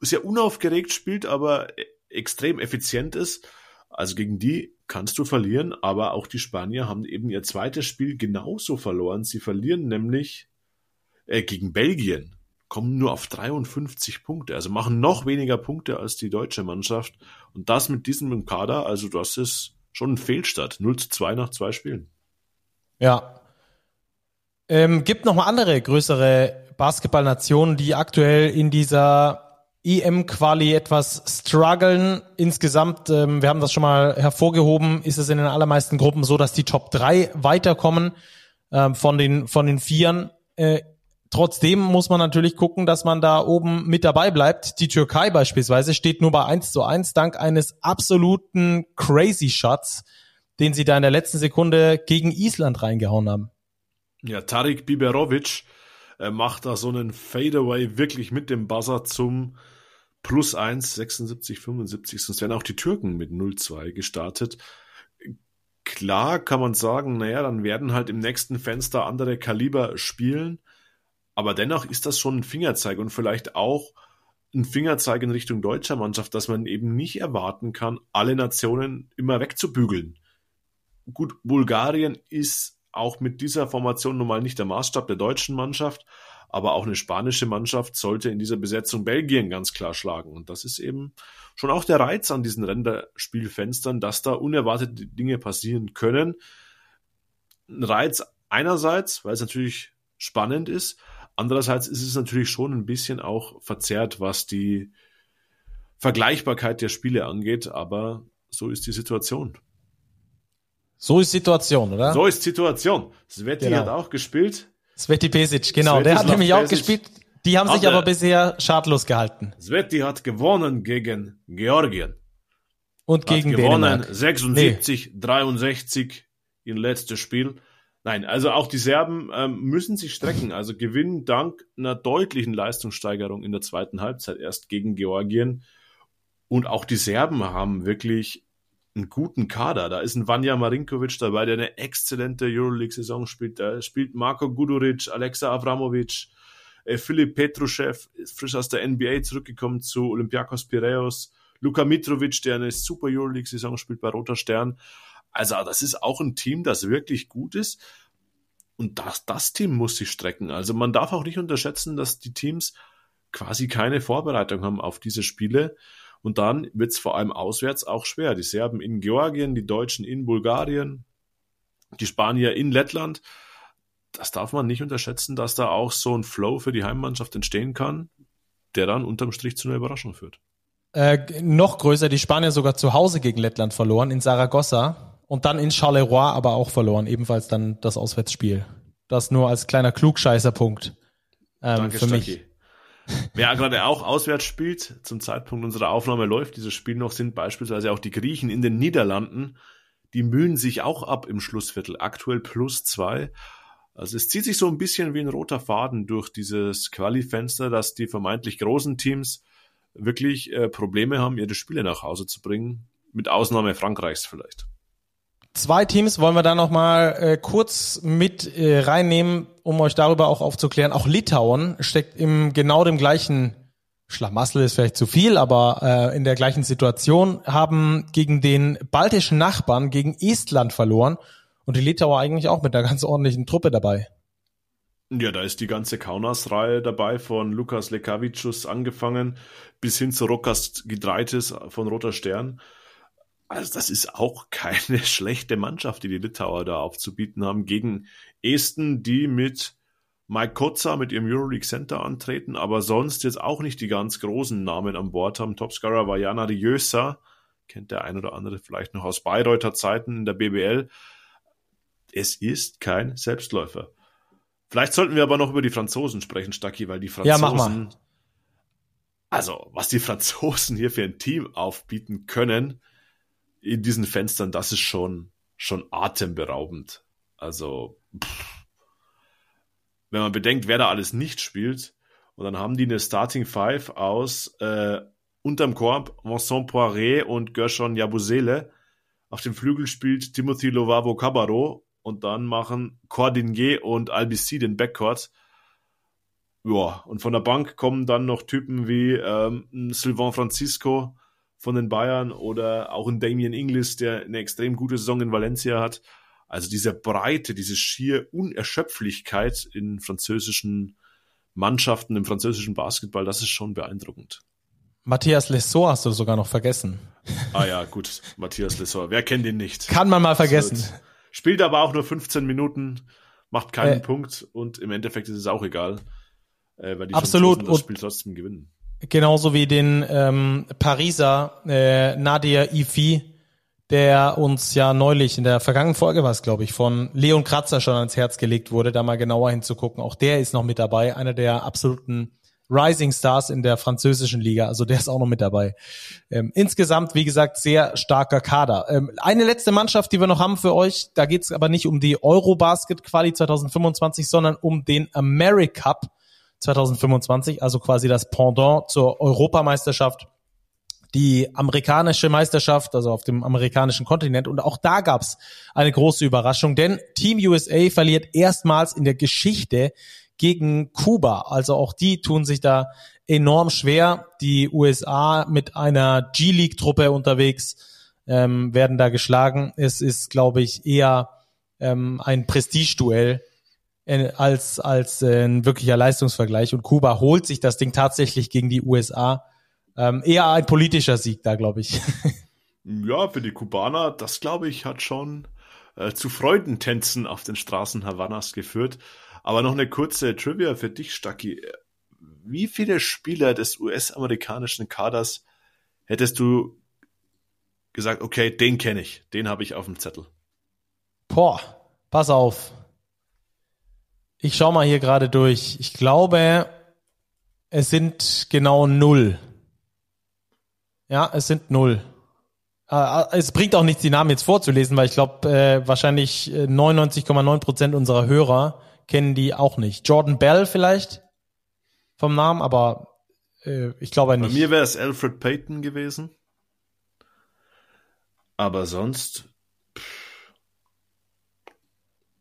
sehr unaufgeregt spielt, aber e-, extrem effizient ist. Also gegen die kannst du verlieren, aber auch die Spanier haben eben ihr zweites Spiel genauso verloren. Sie verlieren nämlich äh, gegen Belgien, kommen nur auf 53 Punkte, also machen noch weniger Punkte als die deutsche Mannschaft. Und das mit diesem Kader, also das ist schon ein Fehlstart. 0 zu 2 nach zwei Spielen. Ja. Ähm, gibt noch mal andere größere Basketballnationen, die aktuell in dieser EM-Quali etwas strugglen. Insgesamt, ähm, wir haben das schon mal hervorgehoben, ist es in den allermeisten Gruppen so, dass die Top 3 weiterkommen ähm, von den von den Vieren. Äh, trotzdem muss man natürlich gucken, dass man da oben mit dabei bleibt. Die Türkei beispielsweise steht nur bei 1 zu 1 dank eines absoluten Crazy Shots, den sie da in der letzten Sekunde gegen Island reingehauen haben. Ja, Tarik Biberovic äh, macht da so einen Fadeaway wirklich mit dem Buzzer zum plus 1, 76, 75, sonst wären auch die Türken mit 0-2 gestartet. Klar kann man sagen, naja, dann werden halt im nächsten Fenster andere Kaliber spielen, aber dennoch ist das schon ein Fingerzeig und vielleicht auch ein Fingerzeig in Richtung deutscher Mannschaft, dass man eben nicht erwarten kann, alle Nationen immer wegzubügeln. Gut, Bulgarien ist auch mit dieser Formation nun mal nicht der Maßstab der deutschen Mannschaft, aber auch eine spanische Mannschaft sollte in dieser Besetzung Belgien ganz klar schlagen. Und das ist eben schon auch der Reiz an diesen Renderspielfenstern, dass da unerwartete Dinge passieren können. Ein Reiz einerseits, weil es natürlich spannend ist, andererseits ist es natürlich schon ein bisschen auch verzerrt, was die Vergleichbarkeit der Spiele angeht, aber so ist die Situation. So ist Situation, oder? So ist Situation. Sveti genau. hat auch gespielt. Sveti Pesic, genau. Sveti der hat nämlich auch gespielt. Die haben sich aber bisher schadlos gehalten. Sveti hat gewonnen gegen Georgien. Und gegen hat gewonnen Dänemark. 76, nee. 63 im letztes Spiel. Nein, also auch die Serben ähm, müssen sich strecken. Also gewinnen dank einer deutlichen Leistungssteigerung in der zweiten Halbzeit erst gegen Georgien. Und auch die Serben haben wirklich einen guten Kader. Da ist ein Vanja Marinkovic dabei, der eine exzellente Euroleague-Saison spielt. Da spielt Marco Guduric, Alexa Avramovic, äh, Filip Petruschew, frisch aus der NBA zurückgekommen zu Olympiakos Piraeus, Luka Mitrovic, der eine super Euroleague-Saison spielt bei Roter Stern. Also das ist auch ein Team, das wirklich gut ist. Und das, das Team muss sich strecken. Also man darf auch nicht unterschätzen, dass die Teams quasi keine Vorbereitung haben auf diese Spiele. Und dann wird es vor allem auswärts auch schwer. Die Serben in Georgien, die Deutschen in Bulgarien, die Spanier in Lettland. Das darf man nicht unterschätzen, dass da auch so ein Flow für die Heimmannschaft entstehen kann, der dann unterm Strich zu einer Überraschung führt. Äh, noch größer, die Spanier sogar zu Hause gegen Lettland verloren, in Saragossa. Und dann in Charleroi aber auch verloren, ebenfalls dann das Auswärtsspiel. Das nur als kleiner Klugscheißerpunkt ähm, Danke, für mich. Wer gerade auch auswärts spielt, zum Zeitpunkt unserer Aufnahme läuft dieses Spiel noch, sind beispielsweise auch die Griechen in den Niederlanden. Die mühen sich auch ab im Schlussviertel. Aktuell plus zwei. Also es zieht sich so ein bisschen wie ein roter Faden durch dieses Quali-Fenster, dass die vermeintlich großen Teams wirklich äh, Probleme haben, ihre Spiele nach Hause zu bringen. Mit Ausnahme Frankreichs vielleicht. Zwei Teams wollen wir da noch mal äh, kurz mit äh, reinnehmen, um euch darüber auch aufzuklären. Auch Litauen steckt im genau dem gleichen Schlamassel ist vielleicht zu viel, aber äh, in der gleichen Situation haben gegen den baltischen Nachbarn, gegen Estland verloren und die Litauer eigentlich auch mit einer ganz ordentlichen Truppe dabei. Ja, da ist die ganze Kaunas-Reihe dabei, von Lukas Lekavicius angefangen bis hin zu Rokas Gidreitis von Roter Stern. Also das ist auch keine schlechte Mannschaft, die die Litauer da aufzubieten haben gegen Esten, die mit Mike Kotzer mit ihrem Euroleague Center antreten, aber sonst jetzt auch nicht die ganz großen Namen an Bord haben. Topscorer war Jana Riösa, kennt der ein oder andere vielleicht noch aus Bayreuther Zeiten in der BBL. Es ist kein Selbstläufer. Vielleicht sollten wir aber noch über die Franzosen sprechen, Stacki, weil die Franzosen. Ja, mach mal. Also, was die Franzosen hier für ein Team aufbieten können in diesen Fenstern, das ist schon, schon atemberaubend. Also, pff wenn man bedenkt, wer da alles nicht spielt. Und dann haben die eine Starting Five aus äh, unterm Korb Vincent Poiré und Gershon Yabusele. Auf dem Flügel spielt Timothy Lovavo Cabarro und dann machen Cordinier und Albici den Backcourt. Ja, und von der Bank kommen dann noch Typen wie ähm, Sylvain Francisco von den Bayern oder auch ein Damien Inglis, der eine extrem gute Saison in Valencia hat. Also diese Breite, diese schier Unerschöpflichkeit in französischen Mannschaften, im französischen Basketball, das ist schon beeindruckend. Matthias Lessor hast du sogar noch vergessen. Ah ja, gut, Matthias Lessor. Wer kennt ihn nicht? Kann man mal vergessen. Spielt aber auch nur 15 Minuten, macht keinen äh, Punkt und im Endeffekt ist es auch egal, äh, weil die Absolut. das Spiel trotzdem gewinnen. Genauso wie den ähm, Pariser äh, Nadia Ifi, der uns ja neulich in der vergangenen Folge war es, glaube ich, von Leon Kratzer schon ans Herz gelegt wurde, da mal genauer hinzugucken. Auch der ist noch mit dabei, einer der absoluten Rising Stars in der französischen Liga, also der ist auch noch mit dabei. Ähm, insgesamt, wie gesagt, sehr starker Kader. Ähm, eine letzte Mannschaft, die wir noch haben für euch, da geht es aber nicht um die Eurobasket Quali 2025, sondern um den Americup 2025, also quasi das Pendant zur Europameisterschaft die amerikanische Meisterschaft, also auf dem amerikanischen Kontinent. Und auch da gab's eine große Überraschung, denn Team USA verliert erstmals in der Geschichte gegen Kuba. Also auch die tun sich da enorm schwer. Die USA mit einer G-League-Truppe unterwegs ähm, werden da geschlagen. Es ist, glaube ich, eher ähm, ein Prestigeduell als als äh, ein wirklicher Leistungsvergleich. Und Kuba holt sich das Ding tatsächlich gegen die USA ähm, eher ein politischer Sieg da, glaube ich. ja, für die Kubaner, das glaube ich, hat schon äh, zu Freudentänzen auf den Straßen Havannas geführt. Aber noch eine kurze Trivia für dich, Stacki. Wie viele Spieler des US-amerikanischen Kaders hättest du gesagt, okay, den kenne ich, den habe ich auf dem Zettel? Boah, pass auf. Ich schau mal hier gerade durch. Ich glaube, es sind genau null. Ja, es sind null. Äh, es bringt auch nichts, die Namen jetzt vorzulesen, weil ich glaube, äh, wahrscheinlich 99,9 äh, Prozent unserer Hörer kennen die auch nicht. Jordan Bell vielleicht vom Namen, aber äh, ich glaube nicht. Bei mir wäre es Alfred Payton gewesen. Aber sonst. Pff,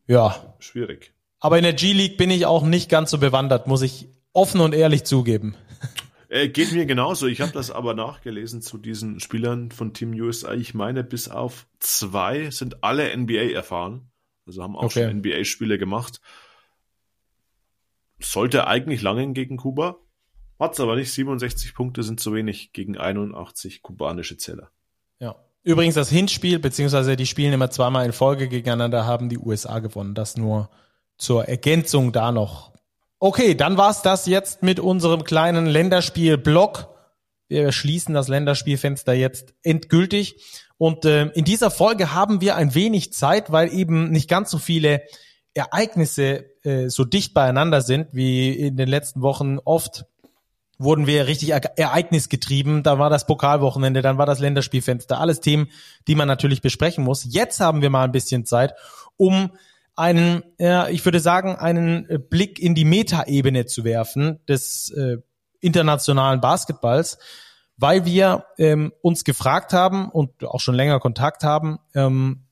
ja. Schwierig. Aber in der G-League bin ich auch nicht ganz so bewandert, muss ich offen und ehrlich zugeben. Äh, geht mir genauso. Ich habe das aber nachgelesen zu diesen Spielern von Team USA. Ich meine, bis auf zwei sind alle NBA erfahren. Also haben auch okay. schon NBA-Spiele gemacht. Sollte eigentlich langen gegen Kuba. Hat's aber nicht. 67 Punkte sind zu wenig gegen 81 kubanische Zähler. Ja. Übrigens das Hinspiel, beziehungsweise die spielen immer zweimal in Folge gegeneinander, haben die USA gewonnen. Das nur zur Ergänzung da noch Okay, dann war's das jetzt mit unserem kleinen Länderspiel-Block. Wir schließen das Länderspielfenster jetzt endgültig. Und äh, in dieser Folge haben wir ein wenig Zeit, weil eben nicht ganz so viele Ereignisse äh, so dicht beieinander sind wie in den letzten Wochen oft wurden wir richtig ereignisgetrieben. Da war das Pokalwochenende, dann war das Länderspielfenster, alles Themen, die man natürlich besprechen muss. Jetzt haben wir mal ein bisschen Zeit, um einen, ja, ich würde sagen, einen Blick in die Metaebene zu werfen des äh, internationalen Basketballs, weil wir ähm, uns gefragt haben und auch schon länger Kontakt haben, ähm,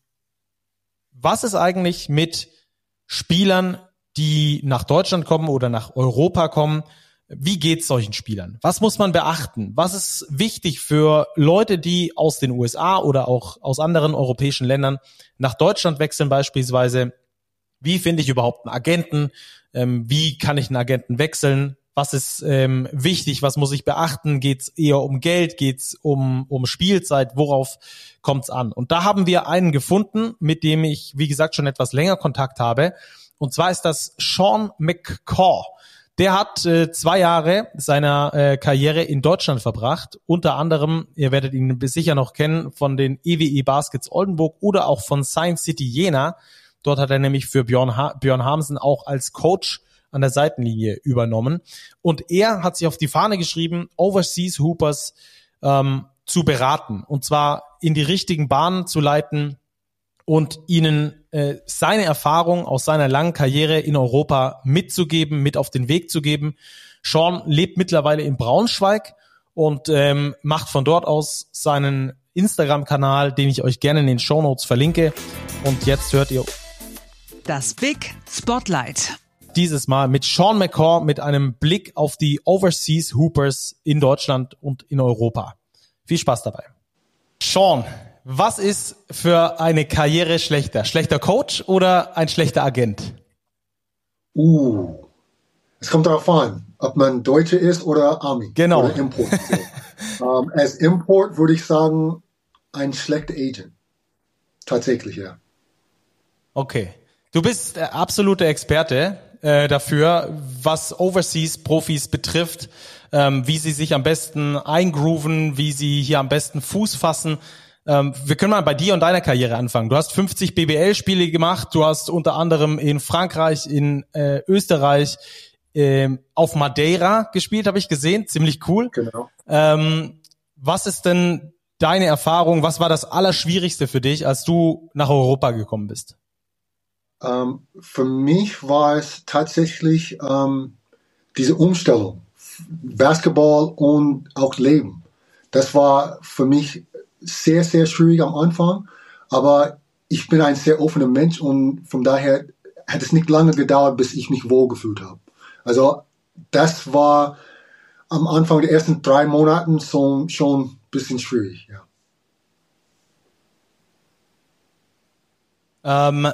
was ist eigentlich mit Spielern, die nach Deutschland kommen oder nach Europa kommen, wie geht's solchen Spielern? Was muss man beachten? Was ist wichtig für Leute, die aus den USA oder auch aus anderen europäischen Ländern nach Deutschland wechseln beispielsweise? Wie finde ich überhaupt einen Agenten? Ähm, wie kann ich einen Agenten wechseln? Was ist ähm, wichtig? Was muss ich beachten? Geht's eher um Geld? Geht's um, um Spielzeit? Worauf kommt's an? Und da haben wir einen gefunden, mit dem ich, wie gesagt, schon etwas länger Kontakt habe. Und zwar ist das Sean McCaw. Der hat äh, zwei Jahre seiner äh, Karriere in Deutschland verbracht. Unter anderem, ihr werdet ihn sicher noch kennen, von den EWE e Baskets Oldenburg oder auch von Science City Jena. Dort hat er nämlich für Björn, ha Björn Hamsen auch als Coach an der Seitenlinie übernommen. Und er hat sich auf die Fahne geschrieben, Overseas Hoopers ähm, zu beraten. Und zwar in die richtigen Bahnen zu leiten, und ihnen äh, seine Erfahrung aus seiner langen Karriere in Europa mitzugeben, mit auf den Weg zu geben. Sean lebt mittlerweile in Braunschweig und ähm, macht von dort aus seinen Instagram-Kanal, den ich euch gerne in den Show Notes verlinke. Und jetzt hört ihr das Big Spotlight. Dieses Mal mit Sean McCaw mit einem Blick auf die Overseas Hoopers in Deutschland und in Europa. Viel Spaß dabei. Sean, was ist für eine Karriere schlechter? Schlechter Coach oder ein schlechter Agent? Uh, es kommt darauf an, ob man Deutsche ist oder Army. Genau. Oder Import. um, ähm, als Import würde ich sagen, ein schlechter Agent. Tatsächlich, ja. Okay. Du bist absolute Experte äh, dafür, was Overseas-Profis betrifft, ähm, wie sie sich am besten eingrooven, wie sie hier am besten Fuß fassen. Ähm, wir können mal bei dir und deiner Karriere anfangen. Du hast 50 BBL-Spiele gemacht. Du hast unter anderem in Frankreich, in äh, Österreich, äh, auf Madeira gespielt, habe ich gesehen. Ziemlich cool. Genau. Ähm, was ist denn deine Erfahrung? Was war das Allerschwierigste für dich, als du nach Europa gekommen bist? Ähm, für mich war es tatsächlich ähm, diese Umstellung. Basketball und auch Leben. Das war für mich sehr, sehr schwierig am Anfang, aber ich bin ein sehr offener Mensch und von daher hat es nicht lange gedauert, bis ich mich wohlgefühlt habe. Also das war am Anfang der ersten drei Monaten so, schon ein bisschen schwierig, ja. Ähm,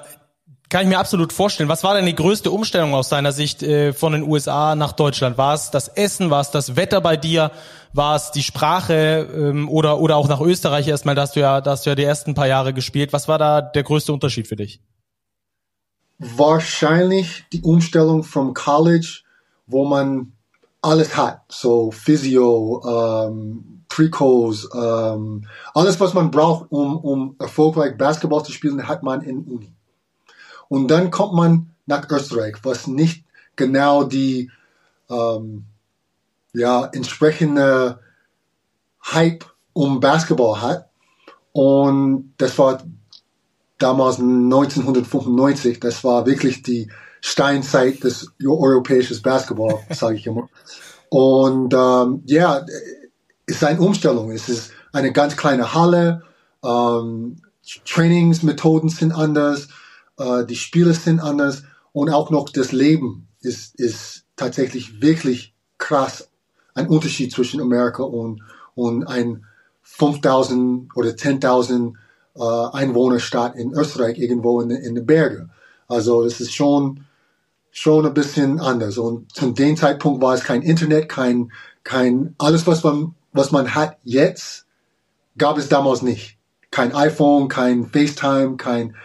kann ich mir absolut vorstellen. Was war denn die größte Umstellung aus deiner Sicht äh, von den USA nach Deutschland? War es das Essen? War es das Wetter bei dir? War es die Sprache ähm, oder oder auch nach Österreich erstmal? Da hast du ja, da hast du ja die ersten paar Jahre gespielt. Was war da der größte Unterschied für dich? Wahrscheinlich die Umstellung vom College, wo man alles hat, so Physio, ähm, Trikots, ähm, alles was man braucht, um um erfolgreich Basketball zu spielen, hat man in Uni. Und dann kommt man nach Österreich, was nicht genau die ähm, ja, entsprechende Hype um Basketball hat. Und das war damals 1995, das war wirklich die Steinzeit des europäischen Basketball, sage ich immer. Und ähm, ja, es ist eine Umstellung. Es ist eine ganz kleine Halle. Ähm, Trainingsmethoden sind anders äh, die Spiele sind anders und auch noch das Leben ist, ist tatsächlich wirklich krass. Ein Unterschied zwischen Amerika und, und ein 5000 oder 10.000 äh, Einwohnerstadt in Österreich irgendwo in, in den Bergen. Also das ist schon, schon ein bisschen anders. Und zu dem Zeitpunkt war es kein Internet, kein, kein, alles was man, was man hat jetzt, gab es damals nicht. Kein iPhone, kein FaceTime, kein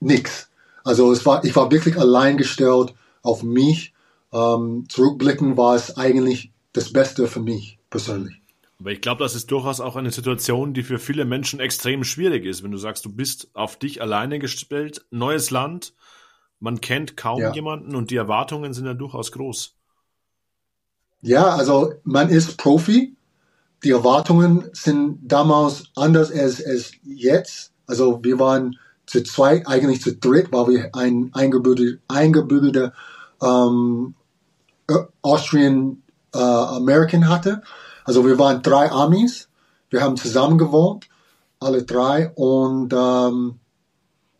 nix. Also es war, ich war wirklich allein gestellt auf mich. Ähm, zurückblicken war es eigentlich das Beste für mich persönlich. Aber ich glaube, das ist durchaus auch eine Situation, die für viele Menschen extrem schwierig ist, wenn du sagst, du bist auf dich alleine gestellt, neues Land, man kennt kaum ja. jemanden und die Erwartungen sind ja durchaus groß. Ja, also man ist Profi. Die Erwartungen sind damals anders als, als jetzt. Also wir waren zu zweit, eigentlich zu dritt, weil wir ein eingebürgerter, eingebürgerter ähm, Austrian äh, American hatte. Also wir waren drei Amis. Wir haben zusammen gewohnt, alle drei. Und ähm,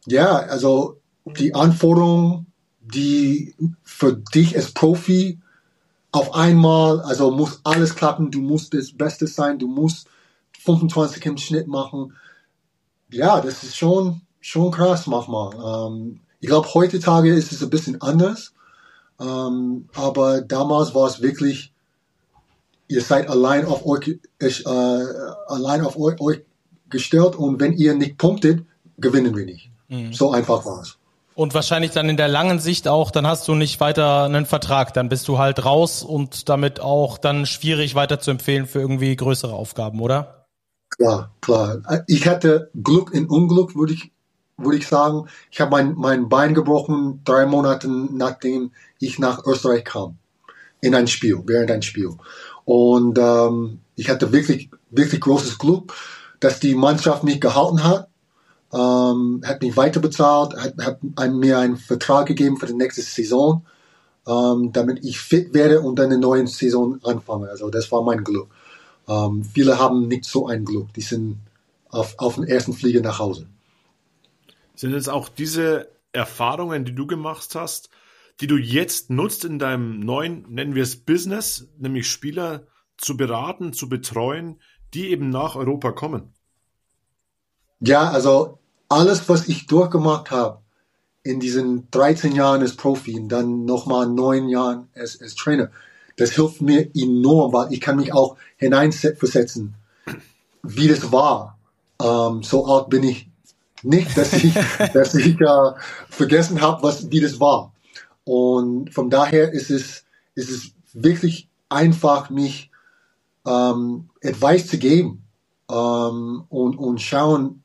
ja, also die Anforderungen, die für dich als Profi auf einmal, also muss alles klappen, du musst das Beste sein, du musst 25 im Schnitt machen. Ja, das ist schon, schon krass manchmal. Ähm, ich glaube, heutzutage ist es ein bisschen anders. Ähm, aber damals war es wirklich, ihr seid allein auf euch, äh, allein auf euch, euch gestellt und wenn ihr nicht punktet, gewinnen wir nicht. Mhm. So einfach war es. Und wahrscheinlich dann in der langen Sicht auch, dann hast du nicht weiter einen Vertrag, dann bist du halt raus und damit auch dann schwierig weiter zu empfehlen für irgendwie größere Aufgaben, oder? Klar, klar. Ich hatte Glück in Unglück, würde ich, würde ich sagen. Ich habe mein, mein Bein gebrochen, drei Monate nachdem ich nach Österreich kam. In ein Spiel, während ein Spiel. Und ähm, ich hatte wirklich, wirklich großes Glück, dass die Mannschaft mich gehalten hat ähm, hat mich weiter bezahlt, hat, hat mir einen Vertrag gegeben für die nächste Saison, ähm, damit ich fit werde und eine neue Saison anfange. Also das war mein Glück. Ähm, viele haben nicht so ein Glück, die sind auf, auf den ersten Flieger nach Hause. Sind es auch diese Erfahrungen, die du gemacht hast, die du jetzt nutzt in deinem neuen, nennen wir es Business, nämlich Spieler zu beraten, zu betreuen, die eben nach Europa kommen? Ja, also alles, was ich durchgemacht habe in diesen 13 Jahren als Profi und dann nochmal neun Jahren als, als Trainer, das hilft mir enorm, weil ich kann mich auch hineinversetzen, wie das war. Ähm, so alt bin ich nicht, dass ich, dass ich äh, vergessen habe, was wie das war. Und von daher ist es, ist es wirklich einfach, mich ähm, Advice zu geben ähm, und, und schauen,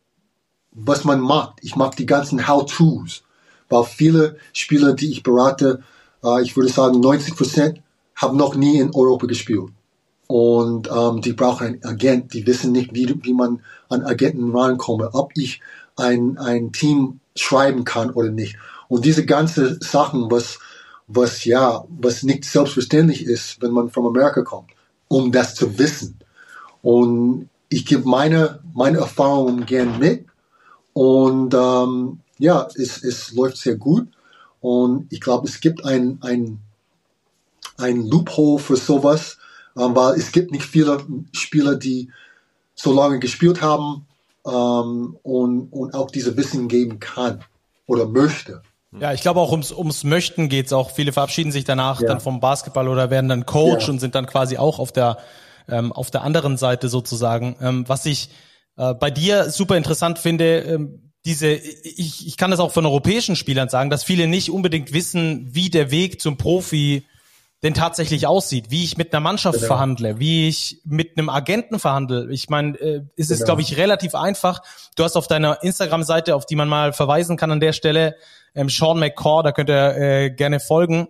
was man macht. Ich mag die ganzen How-Tos, weil viele Spieler, die ich berate, äh, ich würde sagen 90 Prozent, haben noch nie in Europa gespielt. Und ähm, die brauchen einen Agent, die wissen nicht, wie, wie man an Agenten rankomme, ob ich ein, ein Team schreiben kann oder nicht. Und diese ganzen Sachen, was, was ja, was nicht selbstverständlich ist, wenn man von Amerika kommt, um das zu wissen. Und ich gebe meine, meine Erfahrungen gern mit und ähm, ja, es, es läuft sehr gut. Und ich glaube, es gibt ein, ein, ein Loophole für sowas, ähm, weil es gibt nicht viele Spieler, die so lange gespielt haben ähm, und, und auch diese Wissen geben kann oder möchte. Ja, ich glaube auch ums, ums Möchten geht's auch. Viele verabschieden sich danach ja. dann vom Basketball oder werden dann Coach ja. und sind dann quasi auch auf der, ähm, auf der anderen Seite sozusagen. Ähm, was ich äh, bei dir super interessant finde, ähm, diese, ich, ich kann das auch von europäischen Spielern sagen, dass viele nicht unbedingt wissen, wie der Weg zum Profi denn tatsächlich aussieht, wie ich mit einer Mannschaft genau. verhandle, wie ich mit einem Agenten verhandle. Ich meine, äh, ist es, genau. glaube ich, relativ einfach. Du hast auf deiner Instagram-Seite, auf die man mal verweisen kann an der Stelle, ähm, Sean McCaw, da könnt ihr äh, gerne folgen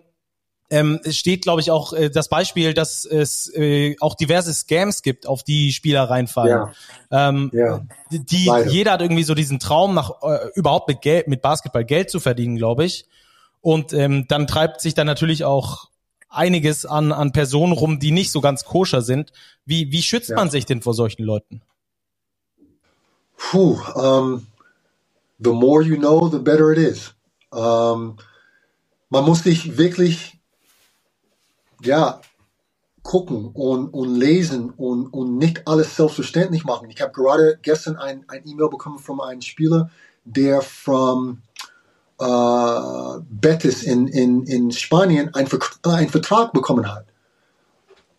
ähm, es steht, glaube ich, auch äh, das Beispiel, dass es äh, auch diverse Scams gibt, auf die Spieler reinfallen. Ja. Ähm, ja. Die, Leider. jeder hat irgendwie so diesen Traum, nach äh, überhaupt mit Geld, mit Basketball Geld zu verdienen, glaube ich. Und ähm, dann treibt sich dann natürlich auch einiges an, an Personen rum, die nicht so ganz koscher sind. Wie, wie schützt ja. man sich denn vor solchen Leuten? Puh, um, the more you know, the better it is. Um, man muss sich wirklich ja, gucken und, und lesen und, und nicht alles selbstverständlich machen. Ich habe gerade gestern ein, ein E-Mail bekommen von einem Spieler, der von äh, Betis in, in, in Spanien einen, einen Vertrag bekommen hat.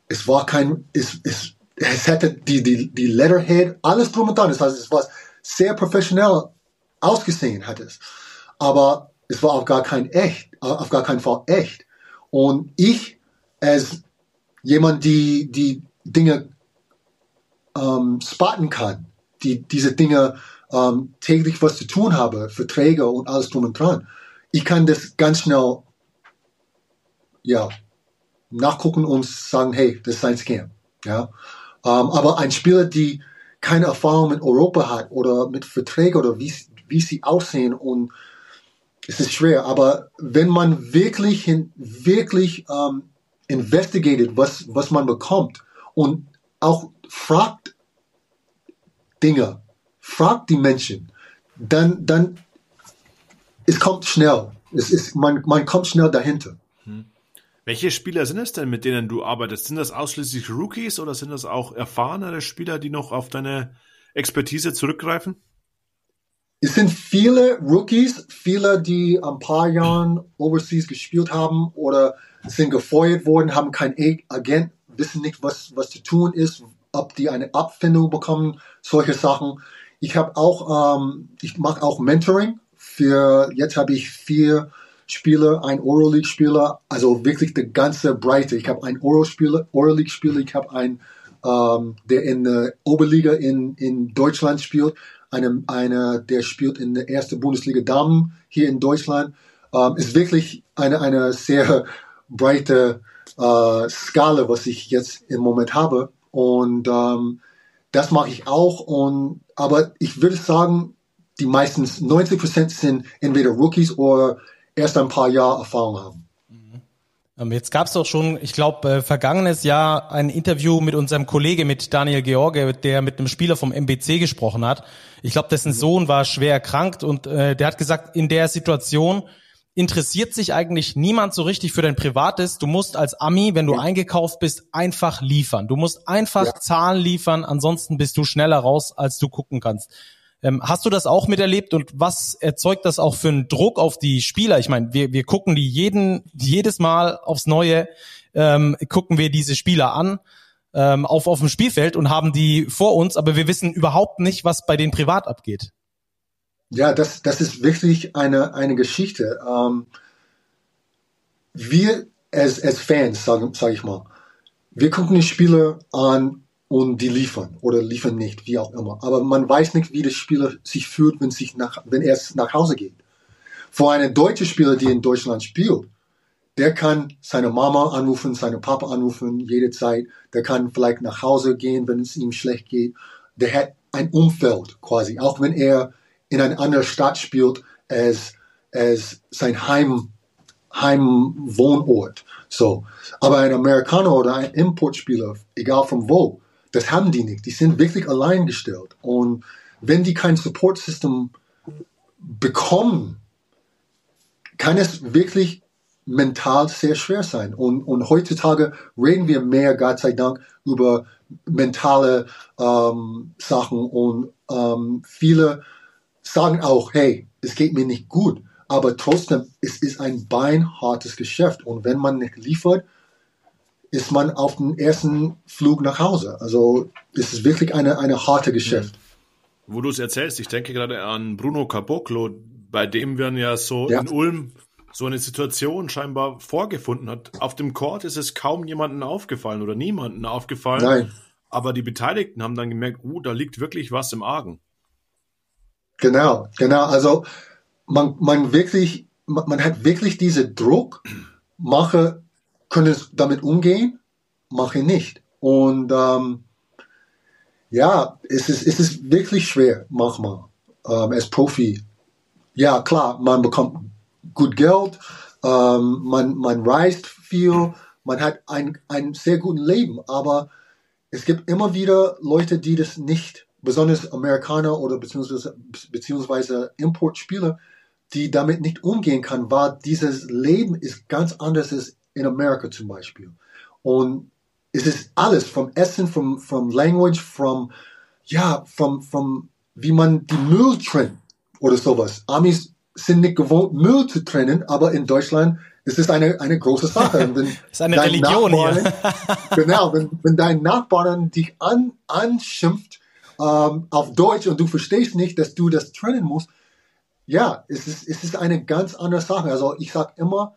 Es war kein, es, es, es hätte die, die, die Letterhead, alles drum und dran. Das heißt, es war sehr professionell ausgesehen, hat es. Aber es war auf gar kein echt, auf gar keinen Fall echt. Und ich als jemand, die die Dinge ähm, spotten kann, die diese Dinge ähm, täglich was zu tun habe, Verträge und alles drum und dran. Ich kann das ganz schnell ja, nachgucken und sagen, hey, das ist ein Scam. Ja? Ähm, aber ein Spieler, die keine Erfahrung mit Europa hat oder mit Verträgen oder wie, wie sie aussehen und es ist schwer, aber wenn man wirklich hin, wirklich ähm, investigated, was, was man bekommt und auch fragt Dinge, fragt die Menschen, dann, dann, es kommt schnell. Es ist, man, man kommt schnell dahinter. Hm. Welche Spieler sind es denn, mit denen du arbeitest? Sind das ausschließlich Rookies oder sind das auch erfahrenere Spieler, die noch auf deine Expertise zurückgreifen? Es sind viele Rookies, viele, die ein paar Jahren overseas gespielt haben oder sind gefeuert worden, haben keinen Agent, wissen nicht, was, was zu tun ist, ob die eine Abfindung bekommen, solche Sachen. Ich habe auch, ähm, ich mache auch Mentoring für, jetzt habe ich vier Spieler, ein Euroleague-Spieler, also wirklich die ganze Breite. Ich habe einen Euroleague-Spieler, ich habe einen, ähm, der in der Oberliga in, in Deutschland spielt, eine, eine, der spielt in der ersten Bundesliga Damen hier in Deutschland. Ähm, ist wirklich eine, eine sehr breite äh, Skala, was ich jetzt im Moment habe. Und ähm, das mache ich auch. Und aber ich würde sagen, die meistens 90 Prozent sind entweder Rookies oder erst ein paar Jahre Erfahrung haben. Ähm, jetzt gab es doch schon, ich glaube, äh, vergangenes Jahr ein Interview mit unserem Kollege, mit Daniel George, der mit einem Spieler vom MBC gesprochen hat. Ich glaube, dessen Sohn war schwer erkrankt und äh, der hat gesagt, in der Situation interessiert sich eigentlich niemand so richtig für dein Privates. Du musst als Ami, wenn du ja. eingekauft bist, einfach liefern. Du musst einfach ja. Zahlen liefern, ansonsten bist du schneller raus, als du gucken kannst. Ähm, hast du das auch miterlebt und was erzeugt das auch für einen Druck auf die Spieler? Ich meine, wir, wir gucken die jeden, jedes Mal aufs Neue, ähm, gucken wir diese Spieler an ähm, auf, auf dem Spielfeld und haben die vor uns, aber wir wissen überhaupt nicht, was bei denen privat abgeht. Ja, das, das ist wirklich eine, eine Geschichte. Ähm, wir als, als Fans, sage sag ich mal, wir gucken die Spieler an und die liefern oder liefern nicht, wie auch immer. Aber man weiß nicht, wie der Spieler sich fühlt, wenn, sich nach, wenn er nach Hause geht. Vor einem deutschen Spieler, die in Deutschland spielt, der kann seine Mama anrufen, seine Papa anrufen, jede Zeit. Der kann vielleicht nach Hause gehen, wenn es ihm schlecht geht. Der hat ein Umfeld quasi, auch wenn er in einer anderen Stadt spielt als, als sein Heim, Heimwohnort. So. Aber ein Amerikaner oder ein Importspieler, egal von wo, das haben die nicht. Die sind wirklich allein gestellt. Und wenn die kein Support-System bekommen, kann es wirklich mental sehr schwer sein. Und, und heutzutage reden wir mehr, Gott sei Dank, über mentale ähm, Sachen. Und ähm, viele sagen auch, hey, es geht mir nicht gut. Aber trotzdem, es ist ein beinhartes Geschäft. Und wenn man nicht liefert, ist man auf dem ersten Flug nach Hause. Also es ist wirklich eine, eine harte Geschäft. Mhm. Wo du es erzählst, ich denke gerade an Bruno Caboclo, bei dem wir ja so ja. in Ulm so eine Situation scheinbar vorgefunden hat. Auf dem Court ist es kaum jemanden aufgefallen oder niemanden aufgefallen. Nein. Aber die Beteiligten haben dann gemerkt, uh, da liegt wirklich was im Argen. Genau, genau. Also man, man wirklich, man, man hat wirklich diese Druck, mache können damit umgehen, mache nicht. Und ähm, ja, es ist, es ist wirklich schwer manchmal ähm, als Profi. Ja, klar, man bekommt gut Geld, ähm, man, man reist viel, man hat ein, ein sehr gutes Leben, aber es gibt immer wieder Leute, die das nicht, besonders Amerikaner oder beziehungsweise, beziehungsweise Importspieler, die damit nicht umgehen kann, weil dieses Leben ist ganz anders als in Amerika zum Beispiel. Und es ist alles vom Essen, vom, vom Language, vom, ja, vom, vom, wie man die Müll trennt oder sowas. Amis sind nicht gewohnt, Müll zu trennen, aber in Deutschland ist es eine, eine große Sache. Wenn ist eine Religion Nachbarn, hier. genau, wenn, wenn dein Nachbarn dich an, anschimpft ähm, auf Deutsch und du verstehst nicht, dass du das trennen musst, ja, es ist, es ist eine ganz andere Sache. Also ich sage immer,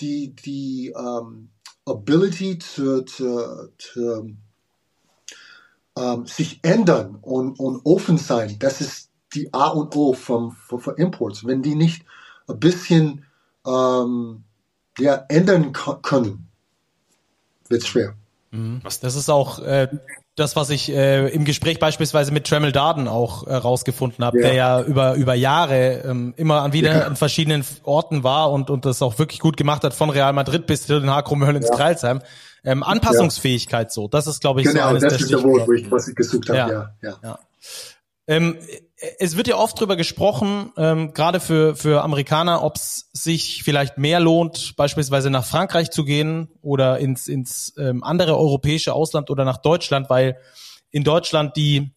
die, die um, Ability to, to, to ähm, sich ändern und, und offen sein, das ist die A und O vom, für, für Imports. Wenn die nicht ein bisschen ähm, ja, ändern können, wird es schwer. Mhm. Das ist auch äh, das, was ich äh, im Gespräch beispielsweise mit Tremel Darden auch äh, rausgefunden habe, ja. der ja über über Jahre ähm, immer an wieder ja. an verschiedenen Orten war und und das auch wirklich gut gemacht hat, von Real Madrid bis zu den Hakrumöll ins ja. Kreilsheim. Ähm, Anpassungsfähigkeit so, das ist glaube ich genau, so eines das der ist der Wort, was ich gesucht habe. Ja. Ja. Ja. Ähm, es wird ja oft drüber gesprochen, ähm, gerade für, für Amerikaner, ob es sich vielleicht mehr lohnt, beispielsweise nach Frankreich zu gehen oder ins, ins ähm, andere europäische Ausland oder nach Deutschland, weil in Deutschland die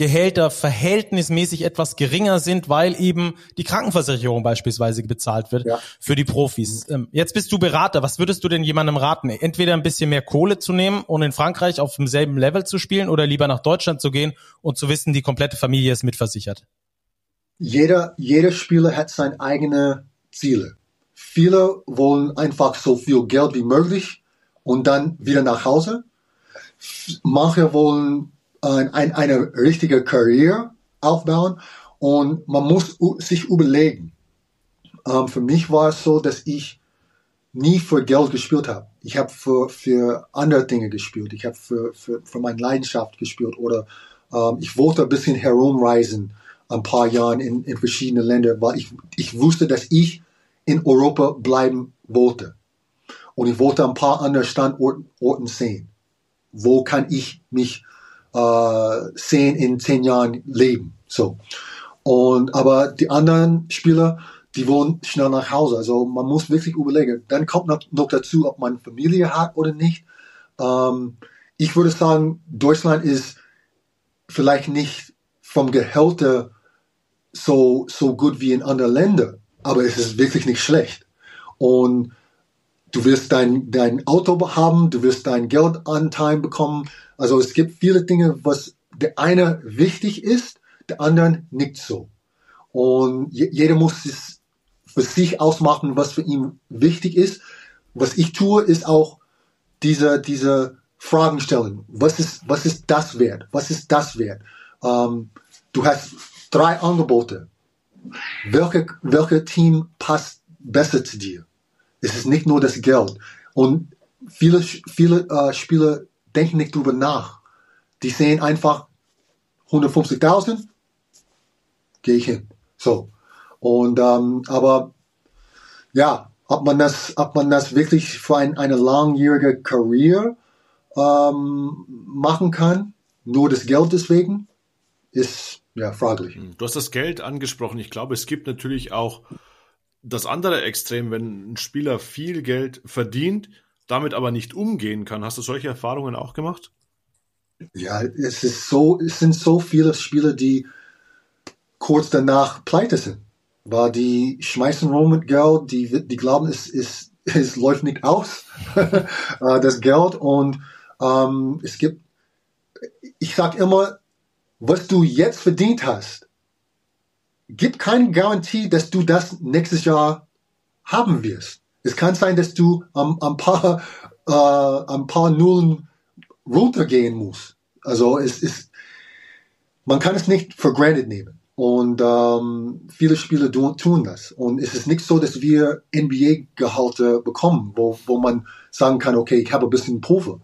Gehälter verhältnismäßig etwas geringer sind, weil eben die Krankenversicherung beispielsweise bezahlt wird ja. für die Profis. Ähm, jetzt bist du Berater. Was würdest du denn jemandem raten? Entweder ein bisschen mehr Kohle zu nehmen und in Frankreich auf demselben Level zu spielen oder lieber nach Deutschland zu gehen und zu wissen, die komplette Familie ist mitversichert? Jeder, jeder Spieler hat seine eigenen Ziele. Viele wollen einfach so viel Geld wie möglich und dann wieder nach Hause. Manche wollen ein, ein, eine richtige Karriere aufbauen und man muss sich überlegen. Ähm, für mich war es so, dass ich nie für Geld gespielt habe. Ich habe für, für andere Dinge gespielt. Ich habe für, für, für meine Leidenschaft gespielt oder ähm, ich wollte ein bisschen herumreisen ein paar Jahren in, in verschiedene Länder, weil ich, ich wusste, dass ich in Europa bleiben wollte. Und ich wollte ein paar andere Standorten sehen. Wo kann ich mich äh, zehn in zehn Jahren leben. So. Und aber die anderen Spieler, die wollen schnell nach Hause. Also man muss wirklich überlegen. Dann kommt noch, noch dazu, ob man Familie hat oder nicht. Ähm, ich würde sagen, Deutschland ist vielleicht nicht vom Gehälter so, so gut wie in anderen Ländern, aber es ist wirklich nicht schlecht. Und du wirst dein, dein Auto haben, du wirst dein Geld an Time bekommen. Also es gibt viele Dinge, was der eine wichtig ist, der anderen nicht so. Und jeder muss es für sich ausmachen, was für ihn wichtig ist. Was ich tue, ist auch diese, diese Fragen stellen. Was ist, was ist das wert? Was ist das wert? Ähm, du hast drei Angebote. Welche, welche Team passt besser zu dir? Es ist nicht nur das Geld. Und viele, viele äh, Spieler denken nicht drüber nach. Die sehen einfach 150.000, gehe ich hin. So. Und ähm, aber ja, ob man das, ob man das wirklich für ein, eine langjährige Karriere ähm, machen kann, nur das Geld deswegen, ist ja fraglich. Du hast das Geld angesprochen. Ich glaube, es gibt natürlich auch das andere Extrem, wenn ein Spieler viel Geld verdient, damit aber nicht umgehen kann. Hast du solche Erfahrungen auch gemacht? Ja, es ist so, es sind so viele Spieler, die kurz danach pleite sind. Weil die schmeißen rum mit Geld, die, die glauben, es, es, es läuft nicht aus, äh, das Geld. Und ähm, es gibt, ich sag immer, was du jetzt verdient hast, gibt keine Garantie, dass du das nächstes Jahr haben wirst. Es kann sein, dass du am, am paar, äh, ein paar Nullen runtergehen musst. Also es ist, man kann es nicht for granted nehmen. Und ähm, viele Spieler tun das. Und es ist nicht so, dass wir NBA-Gehalte bekommen, wo, wo man sagen kann, okay, ich habe ein bisschen Pulver.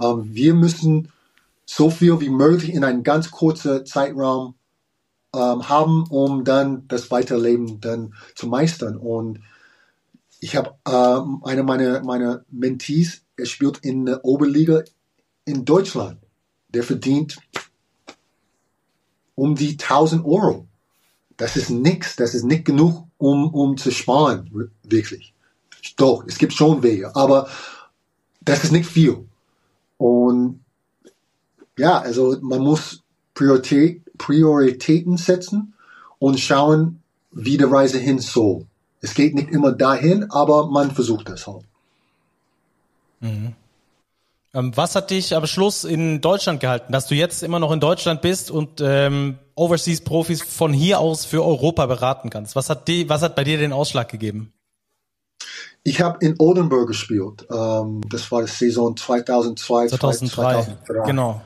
Ähm, wir müssen so viel wie möglich in einem ganz kurzen Zeitraum ähm, haben, um dann das Weiterleben dann zu meistern. Und ich habe ähm, eine meiner meine Mentees, er spielt in der Oberliga in Deutschland. Der verdient um die 1000 Euro. Das ist nichts, das ist nicht genug, um, um zu sparen, wirklich. Doch, es gibt schon Wege, aber das ist nicht viel. Und ja, also man muss Priorität, Prioritäten setzen und schauen, wie die Reise hin soll. Es geht nicht immer dahin, aber man versucht es halt. Mhm. Ähm, was hat dich am Schluss in Deutschland gehalten, dass du jetzt immer noch in Deutschland bist und ähm, Overseas-Profis von hier aus für Europa beraten kannst? Was hat, die, was hat bei dir den Ausschlag gegeben? Ich habe in Oldenburg gespielt. Ähm, das war die Saison 2002, 2003. 2003. Genau.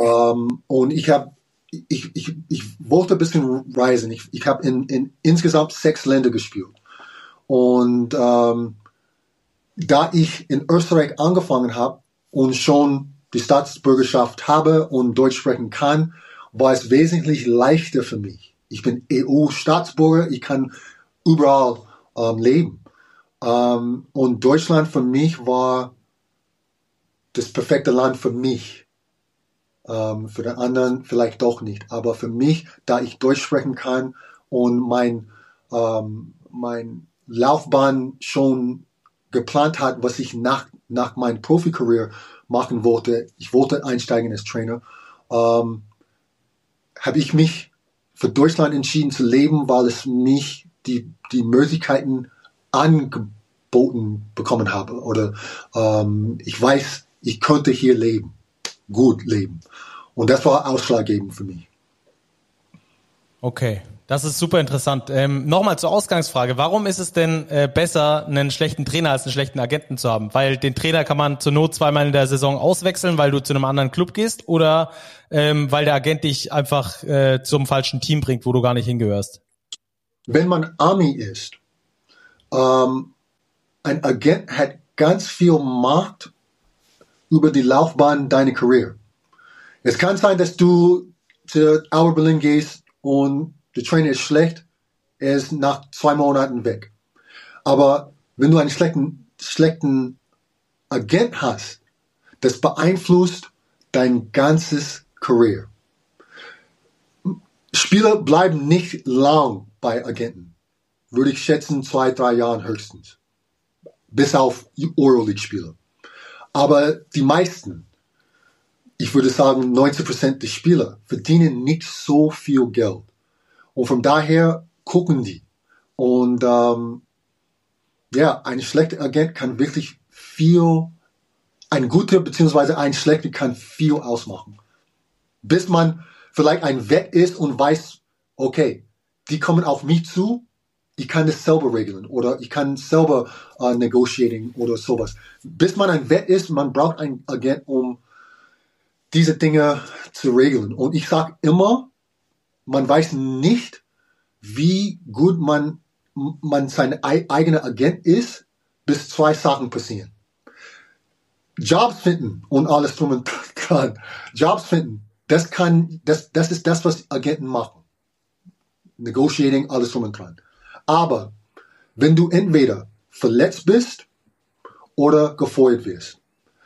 Ähm, und ich habe ich, ich, ich wollte ein bisschen reisen. Ich, ich habe in, in insgesamt sechs Länder gespielt. Und ähm, da ich in Österreich angefangen habe und schon die Staatsbürgerschaft habe und Deutsch sprechen kann, war es wesentlich leichter für mich. Ich bin EU-Staatsbürger, ich kann überall ähm, leben. Ähm, und Deutschland für mich war das perfekte Land für mich. Ähm, für den anderen vielleicht doch nicht. Aber für mich, da ich Deutsch sprechen kann und mein, ähm, mein Laufbahn schon geplant hat, was ich nach, nach meinem Profikarriere machen wollte, ich wollte einsteigen als Trainer, ähm, habe ich mich für Deutschland entschieden zu leben, weil es mich die, die Möglichkeiten angeboten bekommen habe. Oder ähm, ich weiß, ich könnte hier leben, gut leben. Und das war ausschlaggebend für mich. Okay, das ist super interessant. Ähm, Nochmal zur Ausgangsfrage. Warum ist es denn äh, besser, einen schlechten Trainer als einen schlechten Agenten zu haben? Weil den Trainer kann man zur Not zweimal in der Saison auswechseln, weil du zu einem anderen Club gehst oder ähm, weil der Agent dich einfach äh, zum falschen Team bringt, wo du gar nicht hingehörst? Wenn man Army ist, ähm, ein Agent hat ganz viel Macht über die Laufbahn deiner Karriere. Es kann sein, dass du zu Albert Berlin gehst und der Trainer ist schlecht, er ist nach zwei Monaten weg. Aber wenn du einen schlechten, schlechten Agent hast, das beeinflusst dein ganzes Career. Spieler bleiben nicht lang bei Agenten. Würde ich schätzen, zwei, drei Jahren höchstens. Bis auf Euroleague-Spieler. Aber die meisten, ich würde sagen 90% der Spieler, verdienen nicht so viel Geld. Und von daher gucken die. Und ähm, ja, ein schlechter Agent kann wirklich viel, ein guter beziehungsweise ein schlechter kann viel ausmachen. Bis man vielleicht ein Wett ist und weiß, okay, die kommen auf mich zu, ich kann das selber regeln oder ich kann selber äh, negotiating oder sowas. Bis man ein Wett ist, man braucht einen Agent, um diese Dinge zu regeln. Und ich sage immer, man weiß nicht, wie gut man, man sein eigener Agent ist, bis zwei Sachen passieren. Jobs finden und alles drum und dran. Jobs finden, das kann, das, das ist das, was Agenten machen. Negotiating, alles drum und dran. Aber wenn du entweder verletzt bist oder gefeuert wirst,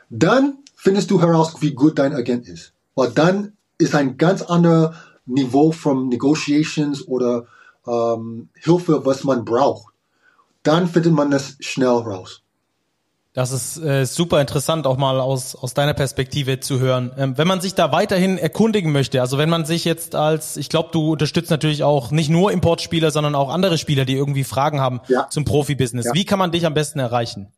dann findest du heraus, wie gut dein Agent ist. Weil dann ist ein ganz anderer Niveau von Negotiations oder ähm, Hilfe, was man braucht. Dann findet man das schnell raus. Das ist äh, super interessant, auch mal aus, aus deiner Perspektive zu hören. Ähm, wenn man sich da weiterhin erkundigen möchte, also wenn man sich jetzt als, ich glaube, du unterstützt natürlich auch nicht nur Importspieler, sondern auch andere Spieler, die irgendwie Fragen haben ja. zum Profibusiness. Ja. Wie kann man dich am besten erreichen?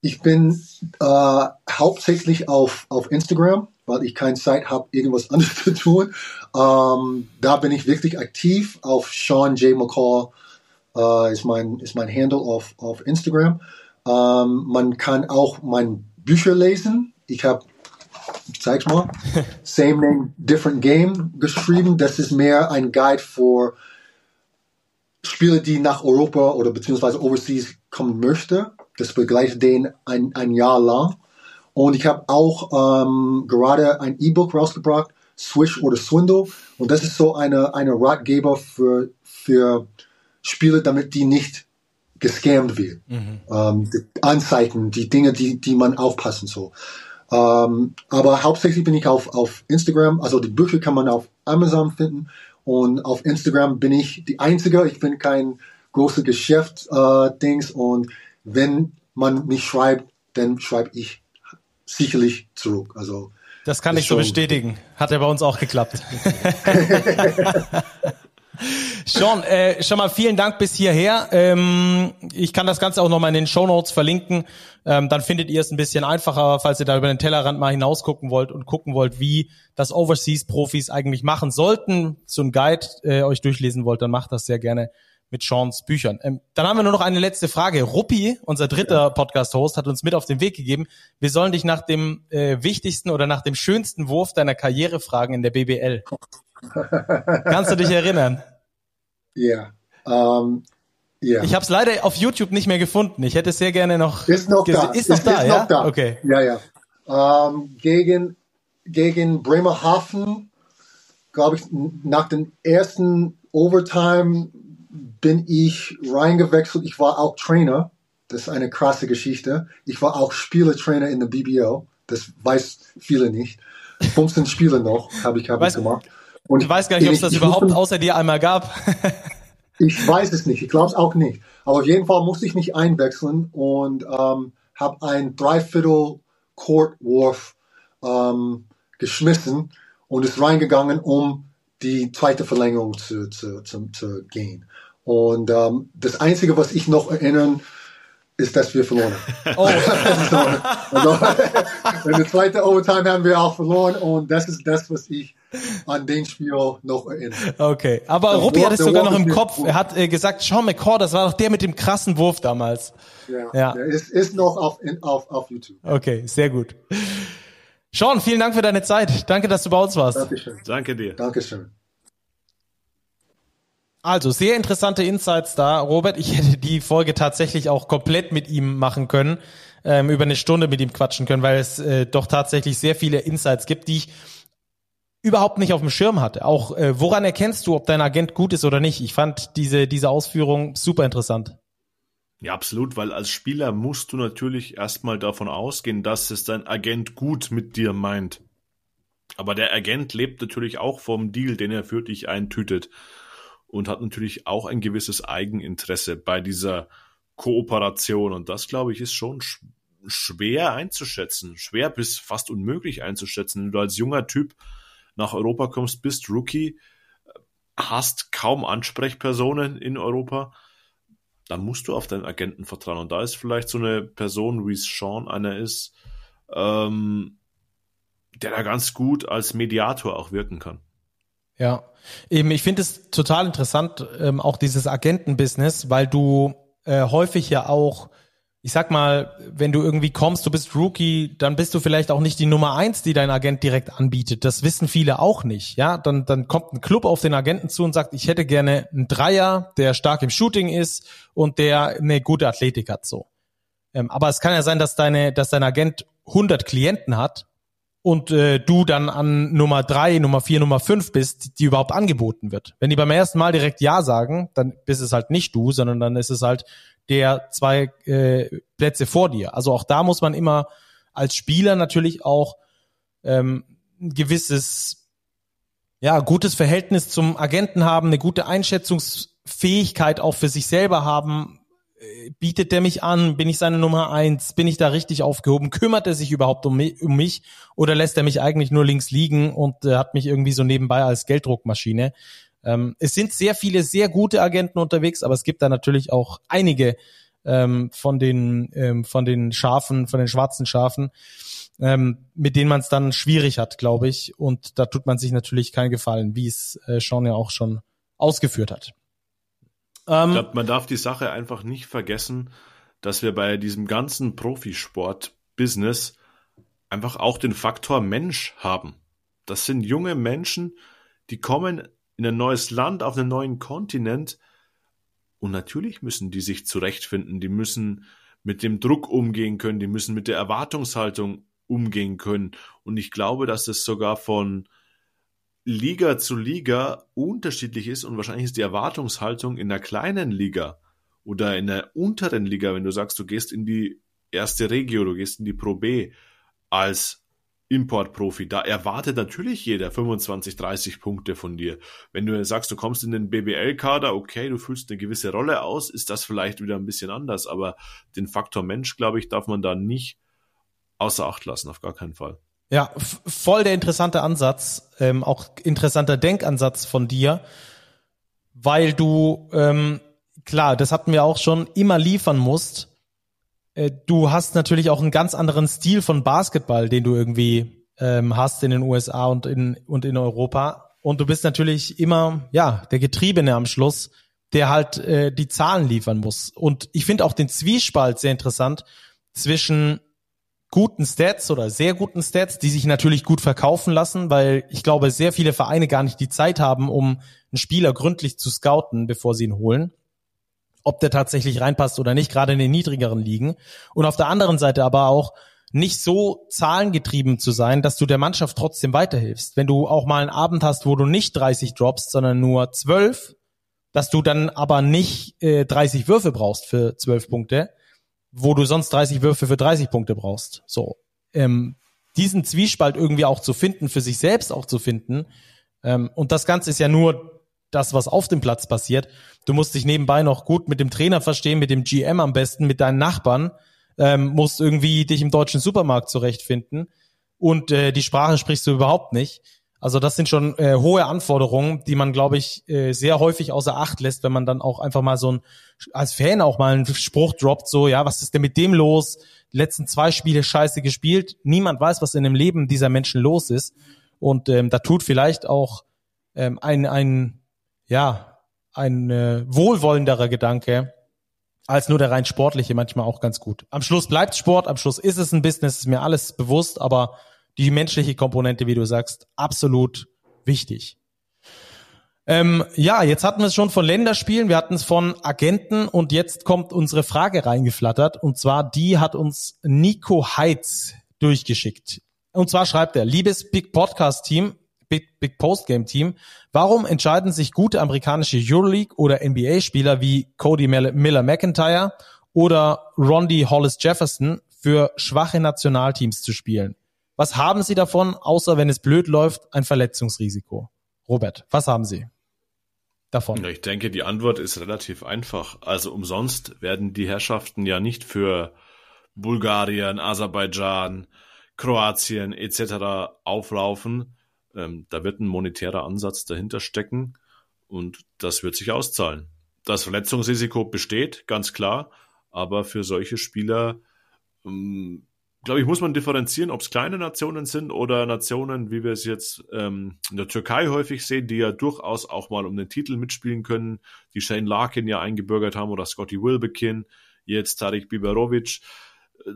Ich bin äh, hauptsächlich auf, auf Instagram, weil ich keine Zeit habe, irgendwas anderes zu tun. Ähm, da bin ich wirklich aktiv. Auf Sean J. McCall äh, ist, mein, ist mein Handle auf, auf Instagram. Ähm, man kann auch mein Bücher lesen. Ich habe, ich zeig's mal, Same Name, Different Game geschrieben. Das ist mehr ein Guide für Spieler, die nach Europa oder beziehungsweise overseas kommen möchten. Das begleitet den ein, ein Jahr lang. Und ich habe auch ähm, gerade ein E-Book rausgebracht, Swish oder Swindle. Und das ist so eine, eine Ratgeber für, für Spieler, damit die nicht gescammt wird. Mhm. Ähm, die Anzeigen, die Dinge, die, die man aufpassen soll. Ähm, aber hauptsächlich bin ich auf, auf Instagram. Also die Bücher kann man auf Amazon finden. Und auf Instagram bin ich die Einzige. Ich bin kein großes Geschäft-Dings. Äh, und wenn man mich schreibt, dann schreibe ich sicherlich zurück. Also das kann ich so bestätigen. Hat ja bei uns auch geklappt. Sean, äh, schon mal vielen Dank bis hierher. Ähm, ich kann das Ganze auch nochmal in den Show Notes verlinken. Ähm, dann findet ihr es ein bisschen einfacher, falls ihr da über den Tellerrand mal hinausgucken wollt und gucken wollt, wie das Overseas-Profis eigentlich machen sollten. So ein Guide äh, euch durchlesen wollt, dann macht das sehr gerne mit Seans Büchern. Ähm, dann haben wir nur noch eine letzte Frage. Ruppi, unser dritter Podcast-Host, hat uns mit auf den Weg gegeben. Wir sollen dich nach dem äh, wichtigsten oder nach dem schönsten Wurf deiner Karriere fragen in der BBL. Kannst du dich erinnern? Ja. Yeah. Um, yeah. Ich habe es leider auf YouTube nicht mehr gefunden. Ich hätte es sehr gerne noch. Ist noch da. Ist noch ist, da, ist ja? Noch da. Okay. Ja, ja. Um, gegen gegen Bremerhaven, glaube ich, nach dem ersten Overtime bin ich reingewechselt. Ich war auch Trainer. Das ist eine krasse Geschichte. Ich war auch Spielertrainer in der BBO. Das weiß viele nicht. 15 Spiele noch habe ich, hab ich gemacht. Und ich weiß gar nicht, ob es das überhaupt musste, außer dir einmal gab. ich weiß es nicht. Ich glaube es auch nicht. Aber auf jeden Fall musste ich mich einwechseln und ähm, habe ein Dreiviertel Court Wurf ähm, geschmissen und ist reingegangen, um die zweite Verlängerung zu, zu, zu, zu gehen. Und ähm, das Einzige, was ich noch erinnern, ist, dass wir verloren haben. Oh. also, in der zweiten Overtime haben wir auch verloren und das ist das, was ich an den Spiel noch erinnere. Okay, aber das Ruppi hat es sogar noch im Kopf. Er hat äh, gesagt, Sean McCord, das war doch der mit dem krassen Wurf damals. Ja, ja. Der ist, ist noch auf, in, auf, auf YouTube. Okay, sehr gut. Sean, vielen Dank für deine Zeit. Danke, dass du bei uns warst. Dankeschön. Danke dir. Dankeschön. Also, sehr interessante Insights da, Robert. Ich hätte die Folge tatsächlich auch komplett mit ihm machen können, ähm, über eine Stunde mit ihm quatschen können, weil es äh, doch tatsächlich sehr viele Insights gibt, die ich überhaupt nicht auf dem Schirm hatte. Auch äh, woran erkennst du, ob dein Agent gut ist oder nicht? Ich fand diese, diese Ausführung super interessant. Ja, absolut, weil als Spieler musst du natürlich erstmal davon ausgehen, dass es dein Agent gut mit dir meint. Aber der Agent lebt natürlich auch vom Deal, den er für dich eintütet und hat natürlich auch ein gewisses Eigeninteresse bei dieser Kooperation. Und das, glaube ich, ist schon sch schwer einzuschätzen, schwer bis fast unmöglich einzuschätzen. Wenn du als junger Typ nach Europa kommst, bist Rookie, hast kaum Ansprechpersonen in Europa, dann musst du auf deinen Agenten vertrauen. Und da ist vielleicht so eine Person, wie es Sean einer ist, ähm, der da ganz gut als Mediator auch wirken kann. Ja, eben, ich finde es total interessant, ähm, auch dieses Agentenbusiness, weil du äh, häufig ja auch ich sag mal, wenn du irgendwie kommst, du bist Rookie, dann bist du vielleicht auch nicht die Nummer eins, die dein Agent direkt anbietet. Das wissen viele auch nicht. Ja, dann, dann kommt ein Club auf den Agenten zu und sagt, ich hätte gerne einen Dreier, der stark im Shooting ist und der eine gute Athletik hat, so. Ähm, aber es kann ja sein, dass deine, dass dein Agent 100 Klienten hat und äh, du dann an Nummer drei, Nummer vier, Nummer fünf bist, die überhaupt angeboten wird. Wenn die beim ersten Mal direkt Ja sagen, dann bist es halt nicht du, sondern dann ist es halt der zwei äh, Plätze vor dir. Also auch da muss man immer als Spieler natürlich auch ähm, ein gewisses, ja, gutes Verhältnis zum Agenten haben, eine gute Einschätzungsfähigkeit auch für sich selber haben. Bietet der mich an? Bin ich seine Nummer eins? Bin ich da richtig aufgehoben? Kümmert er sich überhaupt um mich, um mich? Oder lässt er mich eigentlich nur links liegen und äh, hat mich irgendwie so nebenbei als Gelddruckmaschine? Ähm, es sind sehr viele sehr gute Agenten unterwegs, aber es gibt da natürlich auch einige ähm, von den ähm, von den Schafen, von den schwarzen Schafen, ähm, mit denen man es dann schwierig hat, glaube ich. Und da tut man sich natürlich keinen Gefallen, wie es äh, Sean ja auch schon ausgeführt hat. Ähm, ich glaube, man darf die Sache einfach nicht vergessen, dass wir bei diesem ganzen Profisport-Business einfach auch den Faktor Mensch haben. Das sind junge Menschen, die kommen in ein neues Land, auf einen neuen Kontinent. Und natürlich müssen die sich zurechtfinden, die müssen mit dem Druck umgehen können, die müssen mit der Erwartungshaltung umgehen können. Und ich glaube, dass es sogar von Liga zu Liga unterschiedlich ist und wahrscheinlich ist die Erwartungshaltung in der kleinen Liga oder in der unteren Liga, wenn du sagst, du gehst in die erste Regio, du gehst in die Pro B als Importprofi. Da erwartet natürlich jeder 25, 30 Punkte von dir. Wenn du sagst, du kommst in den BBL-Kader, okay, du füllst eine gewisse Rolle aus, ist das vielleicht wieder ein bisschen anders. Aber den Faktor Mensch, glaube ich, darf man da nicht außer Acht lassen, auf gar keinen Fall. Ja, voll der interessante Ansatz, ähm, auch interessanter Denkansatz von dir, weil du, ähm, klar, das hatten wir auch schon, immer liefern musst äh, du hast natürlich auch einen ganz anderen Stil von Basketball, den du irgendwie ähm, hast in den USA und in, und in Europa. Und du bist natürlich immer, ja, der Getriebene am Schluss, der halt äh, die Zahlen liefern muss. Und ich finde auch den Zwiespalt sehr interessant zwischen guten Stats oder sehr guten Stats, die sich natürlich gut verkaufen lassen, weil ich glaube, sehr viele Vereine gar nicht die Zeit haben, um einen Spieler gründlich zu scouten, bevor sie ihn holen. Ob der tatsächlich reinpasst oder nicht, gerade in den niedrigeren Ligen. Und auf der anderen Seite aber auch nicht so zahlengetrieben zu sein, dass du der Mannschaft trotzdem weiterhilfst. Wenn du auch mal einen Abend hast, wo du nicht 30 droppst, sondern nur 12, dass du dann aber nicht äh, 30 Würfe brauchst für 12 Punkte, wo du sonst 30 Würfe für 30 Punkte brauchst. So, ähm, diesen Zwiespalt irgendwie auch zu finden, für sich selbst auch zu finden. Ähm, und das Ganze ist ja nur das, was auf dem Platz passiert. Du musst dich nebenbei noch gut mit dem Trainer verstehen, mit dem GM am besten, mit deinen Nachbarn, ähm, musst irgendwie dich im deutschen Supermarkt zurechtfinden und äh, die Sprache sprichst du überhaupt nicht. Also das sind schon äh, hohe Anforderungen, die man, glaube ich, äh, sehr häufig außer Acht lässt, wenn man dann auch einfach mal so ein, als Fan auch mal einen Spruch droppt, so, ja, was ist denn mit dem los? Die letzten zwei Spiele scheiße gespielt. Niemand weiß, was in dem Leben dieser Menschen los ist. Und ähm, da tut vielleicht auch ähm, ein, ein, ja, ein äh, wohlwollenderer Gedanke als nur der rein sportliche manchmal auch ganz gut. Am Schluss bleibt Sport, am Schluss ist es ein Business, ist mir alles bewusst, aber die menschliche Komponente, wie du sagst, absolut wichtig. Ähm, ja, jetzt hatten wir es schon von Länderspielen, wir hatten es von Agenten und jetzt kommt unsere Frage reingeflattert und zwar die hat uns Nico Heitz durchgeschickt. Und zwar schreibt er, liebes Big Podcast Team, Big, Big Post Game Team, warum entscheiden sich gute amerikanische Euroleague oder NBA Spieler wie Cody Miller McIntyre oder Rondi Hollis Jefferson für schwache Nationalteams zu spielen? Was haben Sie davon, außer wenn es blöd läuft, ein Verletzungsrisiko? Robert, was haben Sie davon? Ich denke, die Antwort ist relativ einfach. Also umsonst werden die Herrschaften ja nicht für Bulgarien, Aserbaidschan, Kroatien etc. auflaufen. Ähm, da wird ein monetärer Ansatz dahinter stecken und das wird sich auszahlen. Das Verletzungsrisiko besteht, ganz klar, aber für solche Spieler ähm, glaube ich, muss man differenzieren, ob es kleine Nationen sind oder Nationen, wie wir es jetzt ähm, in der Türkei häufig sehen, die ja durchaus auch mal um den Titel mitspielen können, die Shane Larkin ja eingebürgert haben oder Scotty Wilbekin, jetzt Tarik Biberovic. Äh,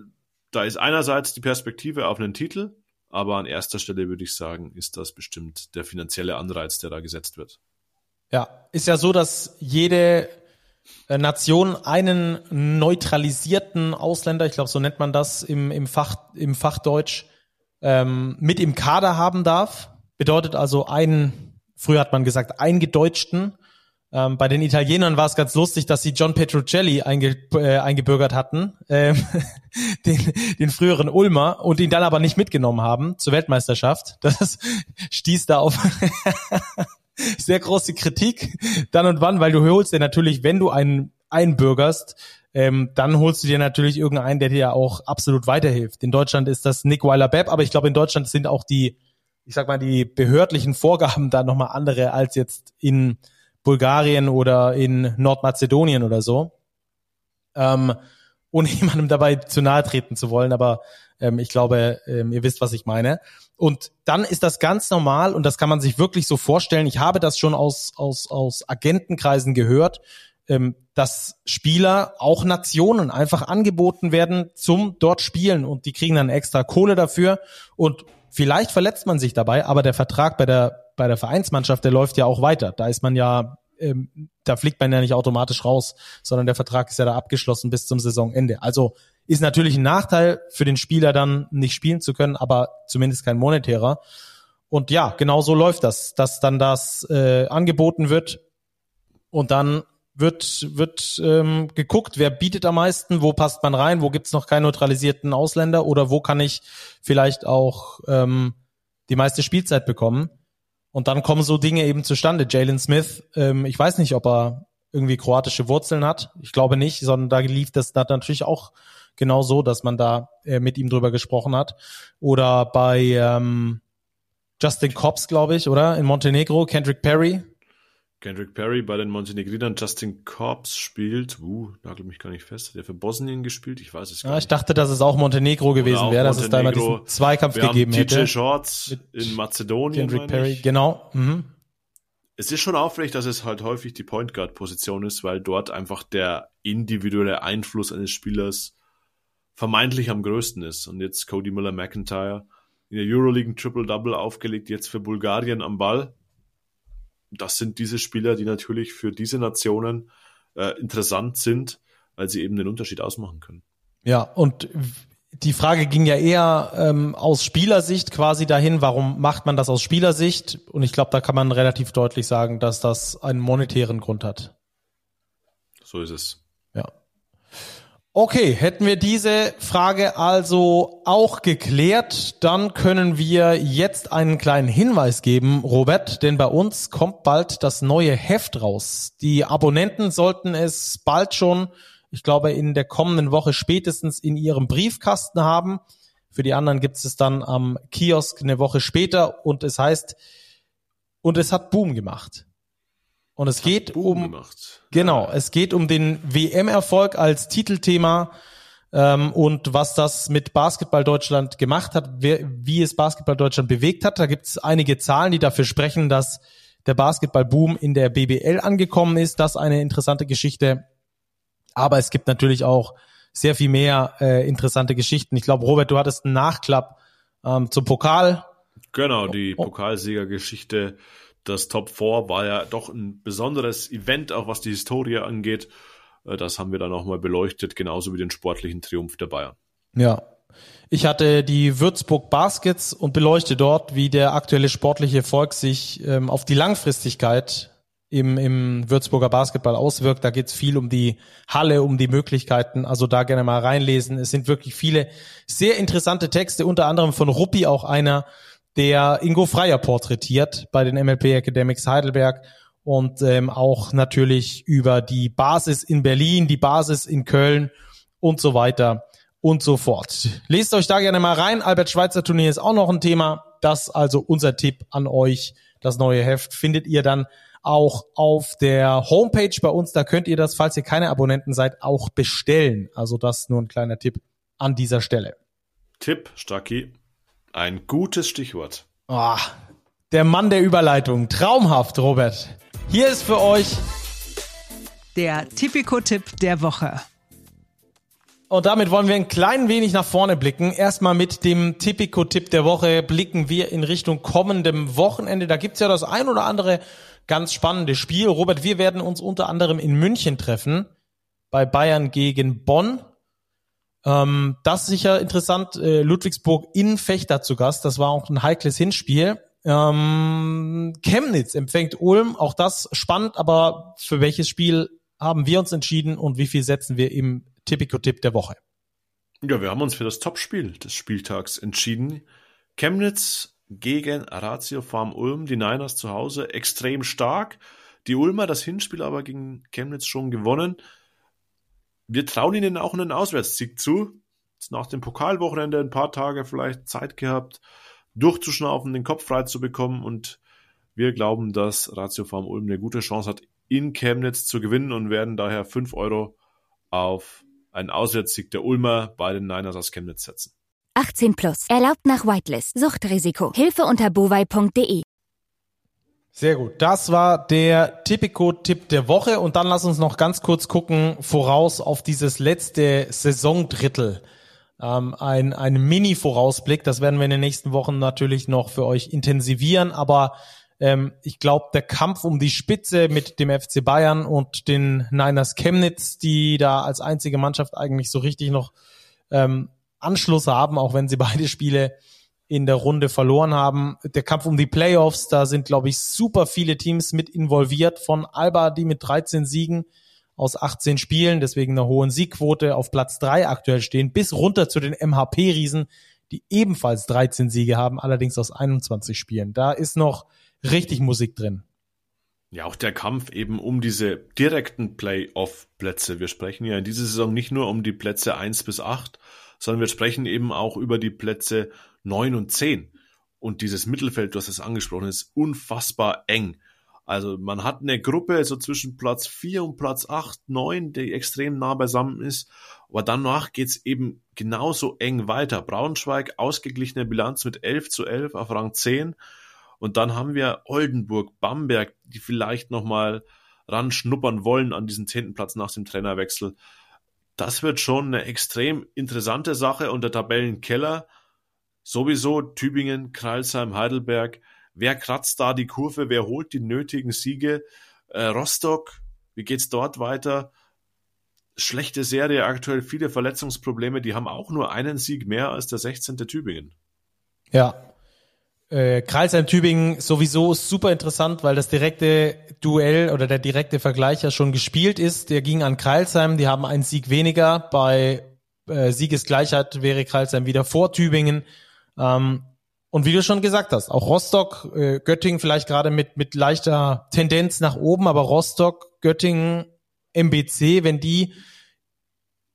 da ist einerseits die Perspektive auf einen Titel, aber an erster Stelle würde ich sagen, ist das bestimmt der finanzielle Anreiz, der da gesetzt wird. Ja, ist ja so, dass jede Nation einen neutralisierten Ausländer, ich glaube, so nennt man das im, im, Fach, im Fachdeutsch, ähm, mit im Kader haben darf. Bedeutet also einen, früher hat man gesagt, eingedeutschten. Ähm, bei den Italienern war es ganz lustig, dass sie John Petruccelli einge, äh, eingebürgert hatten, ähm, den, den früheren Ulmer, und ihn dann aber nicht mitgenommen haben zur Weltmeisterschaft. Das stieß da auf sehr große Kritik dann und wann, weil du holst dir natürlich, wenn du einen einbürgerst, ähm, dann holst du dir natürlich irgendeinen, der dir auch absolut weiterhilft. In Deutschland ist das Nick Weiler-Bepp, aber ich glaube, in Deutschland sind auch die, ich sag mal, die behördlichen Vorgaben da nochmal andere als jetzt in Bulgarien oder in Nordmazedonien oder so. Ähm, ohne jemandem dabei zu nahe treten zu wollen, aber ähm, ich glaube, ähm, ihr wisst, was ich meine. Und dann ist das ganz normal und das kann man sich wirklich so vorstellen. Ich habe das schon aus, aus, aus Agentenkreisen gehört, ähm, dass Spieler, auch Nationen, einfach angeboten werden zum dort spielen und die kriegen dann extra Kohle dafür und vielleicht verletzt man sich dabei, aber der Vertrag bei der, bei der Vereinsmannschaft, der läuft ja auch weiter. Da ist man ja, ähm, da fliegt man ja nicht automatisch raus, sondern der Vertrag ist ja da abgeschlossen bis zum Saisonende. Also ist natürlich ein Nachteil für den Spieler dann nicht spielen zu können, aber zumindest kein monetärer. Und ja, genau so läuft das, dass dann das äh, angeboten wird und dann wird, wird ähm, geguckt, wer bietet am meisten, wo passt man rein, wo gibt's noch keinen neutralisierten Ausländer oder wo kann ich vielleicht auch ähm, die meiste Spielzeit bekommen. Und dann kommen so Dinge eben zustande. Jalen Smith, ähm, ich weiß nicht, ob er irgendwie kroatische Wurzeln hat. Ich glaube nicht, sondern da lief das da natürlich auch genau so, dass man da äh, mit ihm drüber gesprochen hat. Oder bei ähm, Justin Cobbs, glaube ich, oder? In Montenegro, Kendrick Perry. Kendrick Perry bei den Montenegrinern, Justin Cobbs spielt, uh, nagel mich gar nicht fest, hat er für Bosnien gespielt? Ich weiß es gar ja, nicht. Ich dachte, dass es auch Montenegro gewesen auch wäre, dass es da immer diesen Zweikampf Wir gegeben haben hätte. TJ Shorts in Mazedonien. Kendrick Perry, genau. Mhm. es ist schon auffällig, dass es halt häufig die Point Guard Position ist, weil dort einfach der individuelle Einfluss eines Spielers vermeintlich am größten ist. Und jetzt Cody Miller McIntyre in der Euroleague Triple Double aufgelegt, jetzt für Bulgarien am Ball. Das sind diese Spieler, die natürlich für diese Nationen äh, interessant sind, weil sie eben den Unterschied ausmachen können. Ja, und die Frage ging ja eher ähm, aus Spielersicht quasi dahin, warum macht man das aus Spielersicht? Und ich glaube, da kann man relativ deutlich sagen, dass das einen monetären Grund hat. So ist es. Ja. Okay, hätten wir diese Frage also auch geklärt, dann können wir jetzt einen kleinen Hinweis geben, Robert, denn bei uns kommt bald das neue Heft raus. Die Abonnenten sollten es bald schon ich glaube, in der kommenden Woche spätestens in ihrem Briefkasten haben. Für die anderen gibt es dann am Kiosk eine Woche später und es heißt, und es hat Boom gemacht. Und es, es geht um, gemacht. genau, es geht um den WM-Erfolg als Titelthema ähm, und was das mit Basketball Deutschland gemacht hat, wie, wie es Basketball Deutschland bewegt hat. Da gibt es einige Zahlen, die dafür sprechen, dass der Basketballboom in der BBL angekommen ist. Das ist eine interessante Geschichte. Aber es gibt natürlich auch sehr viel mehr äh, interessante Geschichten. Ich glaube, Robert, du hattest einen Nachklapp ähm, zum Pokal. Genau, die oh. Pokalsiegergeschichte. Das Top 4 war ja doch ein besonderes Event, auch was die Historie angeht. Äh, das haben wir dann auch mal beleuchtet, genauso wie den sportlichen Triumph der Bayern. Ja. Ich hatte die Würzburg Baskets und beleuchte dort, wie der aktuelle sportliche Erfolg sich ähm, auf die Langfristigkeit im, im Würzburger Basketball auswirkt. Da geht es viel um die Halle, um die Möglichkeiten. Also da gerne mal reinlesen. Es sind wirklich viele sehr interessante Texte, unter anderem von Ruppi auch einer, der Ingo Freier porträtiert bei den MLP Academics Heidelberg und ähm, auch natürlich über die Basis in Berlin, die Basis in Köln und so weiter und so fort. Lest euch da gerne mal rein. Albert Schweitzer Turnier ist auch noch ein Thema. Das also unser Tipp an euch. Das neue Heft findet ihr dann auch auf der Homepage bei uns. Da könnt ihr das, falls ihr keine Abonnenten seid, auch bestellen. Also das nur ein kleiner Tipp an dieser Stelle. Tipp, Stacki. Ein gutes Stichwort. Oh, der Mann der Überleitung. Traumhaft, Robert. Hier ist für euch der Tipico-Tipp der Woche. Und damit wollen wir ein klein wenig nach vorne blicken. Erstmal mit dem Tipico-Tipp der Woche blicken wir in Richtung kommendem Wochenende. Da gibt's ja das ein oder andere ganz spannende Spiel. Robert, wir werden uns unter anderem in München treffen, bei Bayern gegen Bonn. Ähm, das ist sicher interessant. Äh, Ludwigsburg in Fechter zu Gast. Das war auch ein heikles Hinspiel. Ähm, Chemnitz empfängt Ulm. Auch das spannend. Aber für welches Spiel haben wir uns entschieden und wie viel setzen wir im Tipico-Tipp der Woche? Ja, wir haben uns für das Topspiel des Spieltags entschieden. Chemnitz gegen Ratio Farm Ulm, die Niners zu Hause, extrem stark. Die Ulmer das Hinspiel aber gegen Chemnitz schon gewonnen. Wir trauen ihnen auch einen Auswärtssieg zu. Jetzt nach dem Pokalwochenende ein paar Tage vielleicht Zeit gehabt, durchzuschnaufen, den Kopf frei zu bekommen und wir glauben, dass Ratio Farm Ulm eine gute Chance hat, in Chemnitz zu gewinnen und werden daher 5 Euro auf einen Auswärtssieg der Ulmer bei den Niners aus Chemnitz setzen. 18 plus. Erlaubt nach Whitelist. Suchtrisiko. Hilfe unter bovai.de. Sehr gut. Das war der Tipico-Tipp der Woche. Und dann lass uns noch ganz kurz gucken, voraus auf dieses letzte Saisondrittel. Ähm, ein, ein Mini-Vorausblick. Das werden wir in den nächsten Wochen natürlich noch für euch intensivieren. Aber ähm, ich glaube, der Kampf um die Spitze mit dem FC Bayern und den Niners Chemnitz, die da als einzige Mannschaft eigentlich so richtig noch ähm, Anschluss haben, auch wenn sie beide Spiele in der Runde verloren haben. Der Kampf um die Playoffs, da sind, glaube ich, super viele Teams mit involviert. Von Alba, die mit 13 Siegen aus 18 Spielen, deswegen einer hohen Siegquote auf Platz 3 aktuell stehen, bis runter zu den MHP-Riesen, die ebenfalls 13 Siege haben, allerdings aus 21 Spielen. Da ist noch richtig Musik drin. Ja, auch der Kampf eben um diese direkten Playoff-Plätze. Wir sprechen ja in dieser Saison nicht nur um die Plätze 1 bis 8, sondern wir sprechen eben auch über die Plätze neun und zehn. Und dieses Mittelfeld, du hast es angesprochen, ist unfassbar eng. Also man hat eine Gruppe so zwischen Platz vier und Platz acht, neun, die extrem nah beisammen ist. Aber danach geht's eben genauso eng weiter. Braunschweig, ausgeglichene Bilanz mit 11 zu 11 auf Rang 10. Und dann haben wir Oldenburg, Bamberg, die vielleicht nochmal ran schnuppern wollen an diesen zehnten Platz nach dem Trainerwechsel. Das wird schon eine extrem interessante Sache und der Tabellenkeller sowieso Tübingen, Kreilsheim, Heidelberg. Wer kratzt da die Kurve? Wer holt die nötigen Siege? Äh, Rostock, wie geht's dort weiter? Schlechte Serie aktuell, viele Verletzungsprobleme. Die haben auch nur einen Sieg mehr als der 16. Tübingen. Ja, äh, Kreisheim-Tübingen sowieso super interessant, weil das direkte Duell oder der direkte Vergleich ja schon gespielt ist. Der ging an Kreilsheim, die haben einen Sieg weniger. Bei äh, Siegesgleichheit wäre Kreilsheim wieder vor Tübingen. Ähm, und wie du schon gesagt hast, auch Rostock, äh, Göttingen vielleicht gerade mit, mit leichter Tendenz nach oben, aber Rostock, Göttingen, MBC, wenn die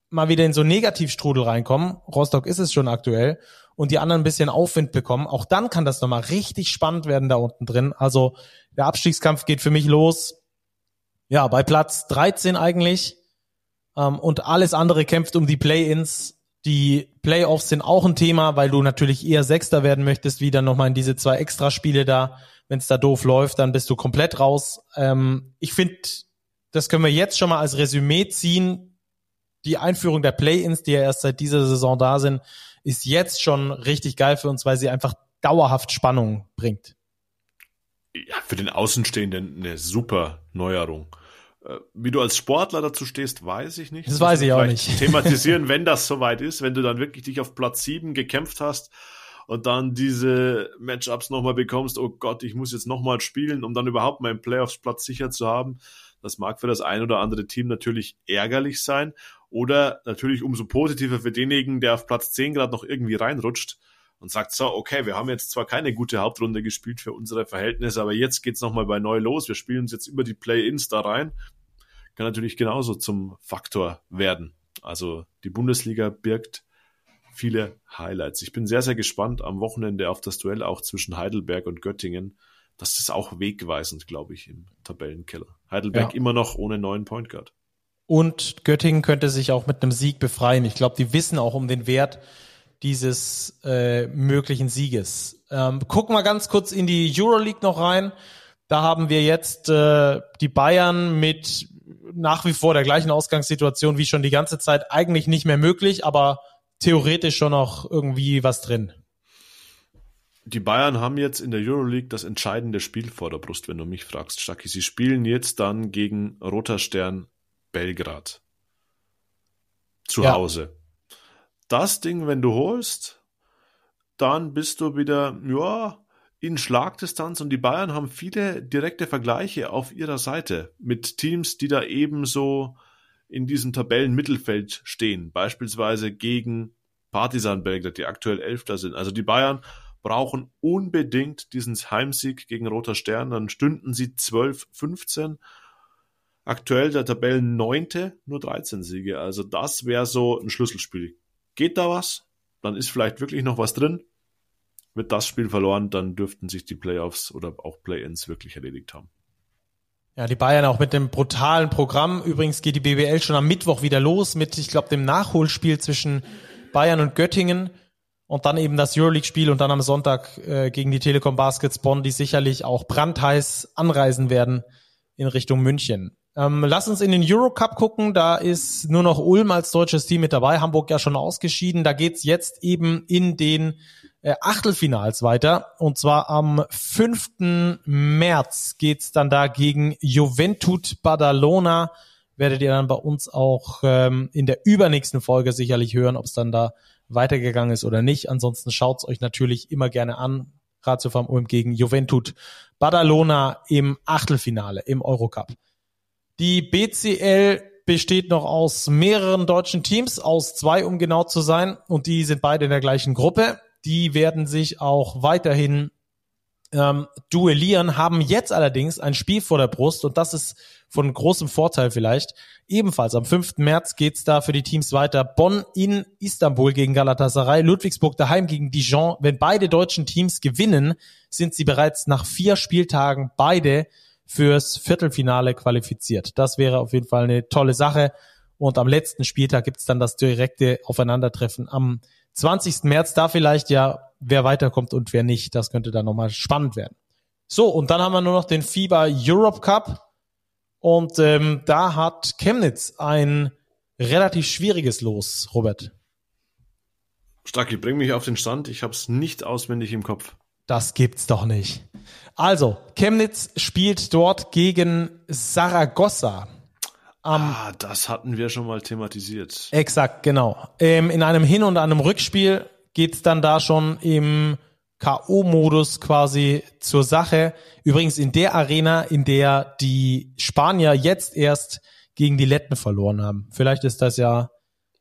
mal wieder in so Negativstrudel reinkommen, Rostock ist es schon aktuell, und die anderen ein bisschen Aufwind bekommen, auch dann kann das nochmal richtig spannend werden da unten drin. Also der Abstiegskampf geht für mich los. Ja, bei Platz 13 eigentlich. Ähm, und alles andere kämpft um die Play-ins. Die Playoffs sind auch ein Thema, weil du natürlich eher Sechster werden möchtest, wie dann nochmal in diese zwei Extraspiele da. Wenn es da doof läuft, dann bist du komplett raus. Ähm, ich finde, das können wir jetzt schon mal als Resümee ziehen. Die Einführung der Play-ins, die ja erst seit dieser Saison da sind, ist jetzt schon richtig geil für uns, weil sie einfach dauerhaft Spannung bringt. Ja, für den Außenstehenden eine super Neuerung. Äh, wie du als Sportler dazu stehst, weiß ich nicht. Das, das weiß ich auch nicht. Thematisieren, wenn das soweit ist, wenn du dann wirklich dich auf Platz 7 gekämpft hast und dann diese Matchups nochmal bekommst, oh Gott, ich muss jetzt nochmal spielen, um dann überhaupt meinen Playoffs-Platz sicher zu haben. Das mag für das ein oder andere Team natürlich ärgerlich sein. Oder natürlich umso positiver für denjenigen, der auf Platz 10 gerade noch irgendwie reinrutscht und sagt, so, okay, wir haben jetzt zwar keine gute Hauptrunde gespielt für unsere Verhältnisse, aber jetzt geht's nochmal bei neu los. Wir spielen uns jetzt über die Play-Ins da rein. Kann natürlich genauso zum Faktor werden. Also die Bundesliga birgt viele Highlights. Ich bin sehr, sehr gespannt am Wochenende auf das Duell auch zwischen Heidelberg und Göttingen. Das ist auch wegweisend, glaube ich, im Tabellenkeller. Heidelberg ja. immer noch ohne neuen Point Guard. Und Göttingen könnte sich auch mit einem Sieg befreien. Ich glaube, die wissen auch um den Wert dieses äh, möglichen Sieges. Ähm, gucken wir ganz kurz in die Euroleague noch rein. Da haben wir jetzt äh, die Bayern mit nach wie vor der gleichen Ausgangssituation wie schon die ganze Zeit eigentlich nicht mehr möglich, aber theoretisch schon noch irgendwie was drin. Die Bayern haben jetzt in der Euroleague das entscheidende Spiel vor der Brust, wenn du mich fragst, Stacki. Sie spielen jetzt dann gegen Roter Stern Belgrad. Zu ja. Hause. Das Ding, wenn du holst, dann bist du wieder, ja, in Schlagdistanz und die Bayern haben viele direkte Vergleiche auf ihrer Seite mit Teams, die da ebenso in diesem Tabellenmittelfeld stehen, beispielsweise gegen Partisan Belgrad, die aktuell Elfter sind. Also die Bayern brauchen unbedingt diesen Heimsieg gegen Roter Stern, dann stünden sie 12, 15 Aktuell der Tabellen neunte, nur 13 Siege. Also das wäre so ein Schlüsselspiel. Geht da was? Dann ist vielleicht wirklich noch was drin. Wird das Spiel verloren, dann dürften sich die Playoffs oder auch Play-ins wirklich erledigt haben. Ja, die Bayern auch mit dem brutalen Programm. Übrigens geht die BBL schon am Mittwoch wieder los mit, ich glaube, dem Nachholspiel zwischen Bayern und Göttingen und dann eben das Euroleague-Spiel und dann am Sonntag äh, gegen die Telekom Baskets Bonn, die sicherlich auch brandheiß anreisen werden in Richtung München. Ähm, lass uns in den Eurocup gucken. Da ist nur noch Ulm als deutsches Team mit dabei. Hamburg ja schon ausgeschieden. Da geht's jetzt eben in den äh, Achtelfinals weiter. Und zwar am 5. März geht's dann da gegen Juventud Badalona. Werdet ihr dann bei uns auch ähm, in der übernächsten Folge sicherlich hören, ob es dann da weitergegangen ist oder nicht. Ansonsten schaut's euch natürlich immer gerne an. Ratio vom Ulm gegen Juventud Badalona im Achtelfinale im Eurocup. Die BCL besteht noch aus mehreren deutschen Teams, aus zwei, um genau zu sein, und die sind beide in der gleichen Gruppe. Die werden sich auch weiterhin ähm, duellieren, haben jetzt allerdings ein Spiel vor der Brust und das ist von großem Vorteil vielleicht. Ebenfalls am 5. März geht's da für die Teams weiter. Bonn in Istanbul gegen Galatasaray, Ludwigsburg daheim gegen Dijon. Wenn beide deutschen Teams gewinnen, sind sie bereits nach vier Spieltagen beide fürs Viertelfinale qualifiziert. Das wäre auf jeden Fall eine tolle Sache. Und am letzten Spieltag gibt's dann das direkte Aufeinandertreffen am 20. März. Da vielleicht ja, wer weiterkommt und wer nicht. Das könnte dann nochmal spannend werden. So, und dann haben wir nur noch den FIBA Europe Cup. Und ähm, da hat Chemnitz ein relativ schwieriges Los, Robert. Stacki, bring mich auf den Stand. Ich habe es nicht auswendig im Kopf. Das gibt's doch nicht. Also, Chemnitz spielt dort gegen Saragossa. Ah, das hatten wir schon mal thematisiert. Exakt, genau. Ähm, in einem Hin- und einem Rückspiel geht's dann da schon im K.O.-Modus quasi zur Sache. Übrigens in der Arena, in der die Spanier jetzt erst gegen die Letten verloren haben. Vielleicht ist das ja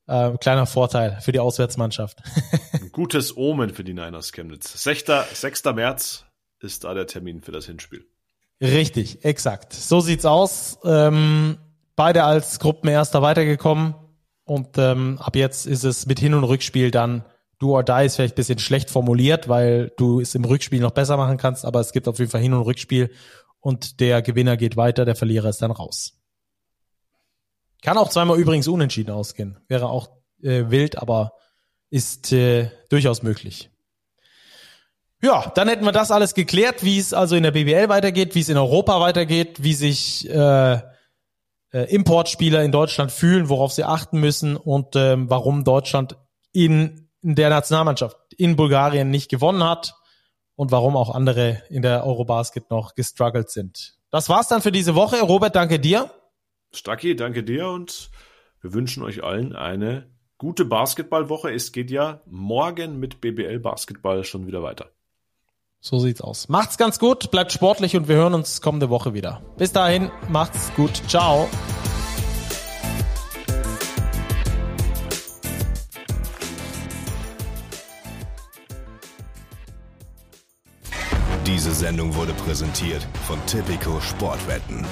äh, kleiner Vorteil für die Auswärtsmannschaft. Ein gutes Omen für die Niners Chemnitz. 6. 6. März ist da der Termin für das Hinspiel. Richtig, exakt. So sieht's aus. Ähm, beide als Gruppenerster weitergekommen und ähm, ab jetzt ist es mit Hin- und Rückspiel dann Do or Die ist vielleicht bisschen schlecht formuliert, weil du es im Rückspiel noch besser machen kannst, aber es gibt auf jeden Fall Hin- und Rückspiel und der Gewinner geht weiter, der Verlierer ist dann raus. Kann auch zweimal übrigens unentschieden ausgehen. Wäre auch äh, wild, aber ist äh, durchaus möglich. Ja, dann hätten wir das alles geklärt, wie es also in der BBL weitergeht, wie es in Europa weitergeht, wie sich äh, äh, Importspieler in Deutschland fühlen, worauf sie achten müssen und ähm, warum Deutschland in, in der Nationalmannschaft in Bulgarien nicht gewonnen hat und warum auch andere in der Eurobasket noch gestruggelt sind. Das war's dann für diese Woche. Robert, danke dir. Stacki, danke dir und wir wünschen euch allen eine gute Basketballwoche. Es geht ja morgen mit BBL Basketball schon wieder weiter. So sieht's aus. Macht's ganz gut, bleibt sportlich und wir hören uns kommende Woche wieder. Bis dahin, macht's gut. Ciao. Diese Sendung wurde präsentiert von Tipico Sportwetten.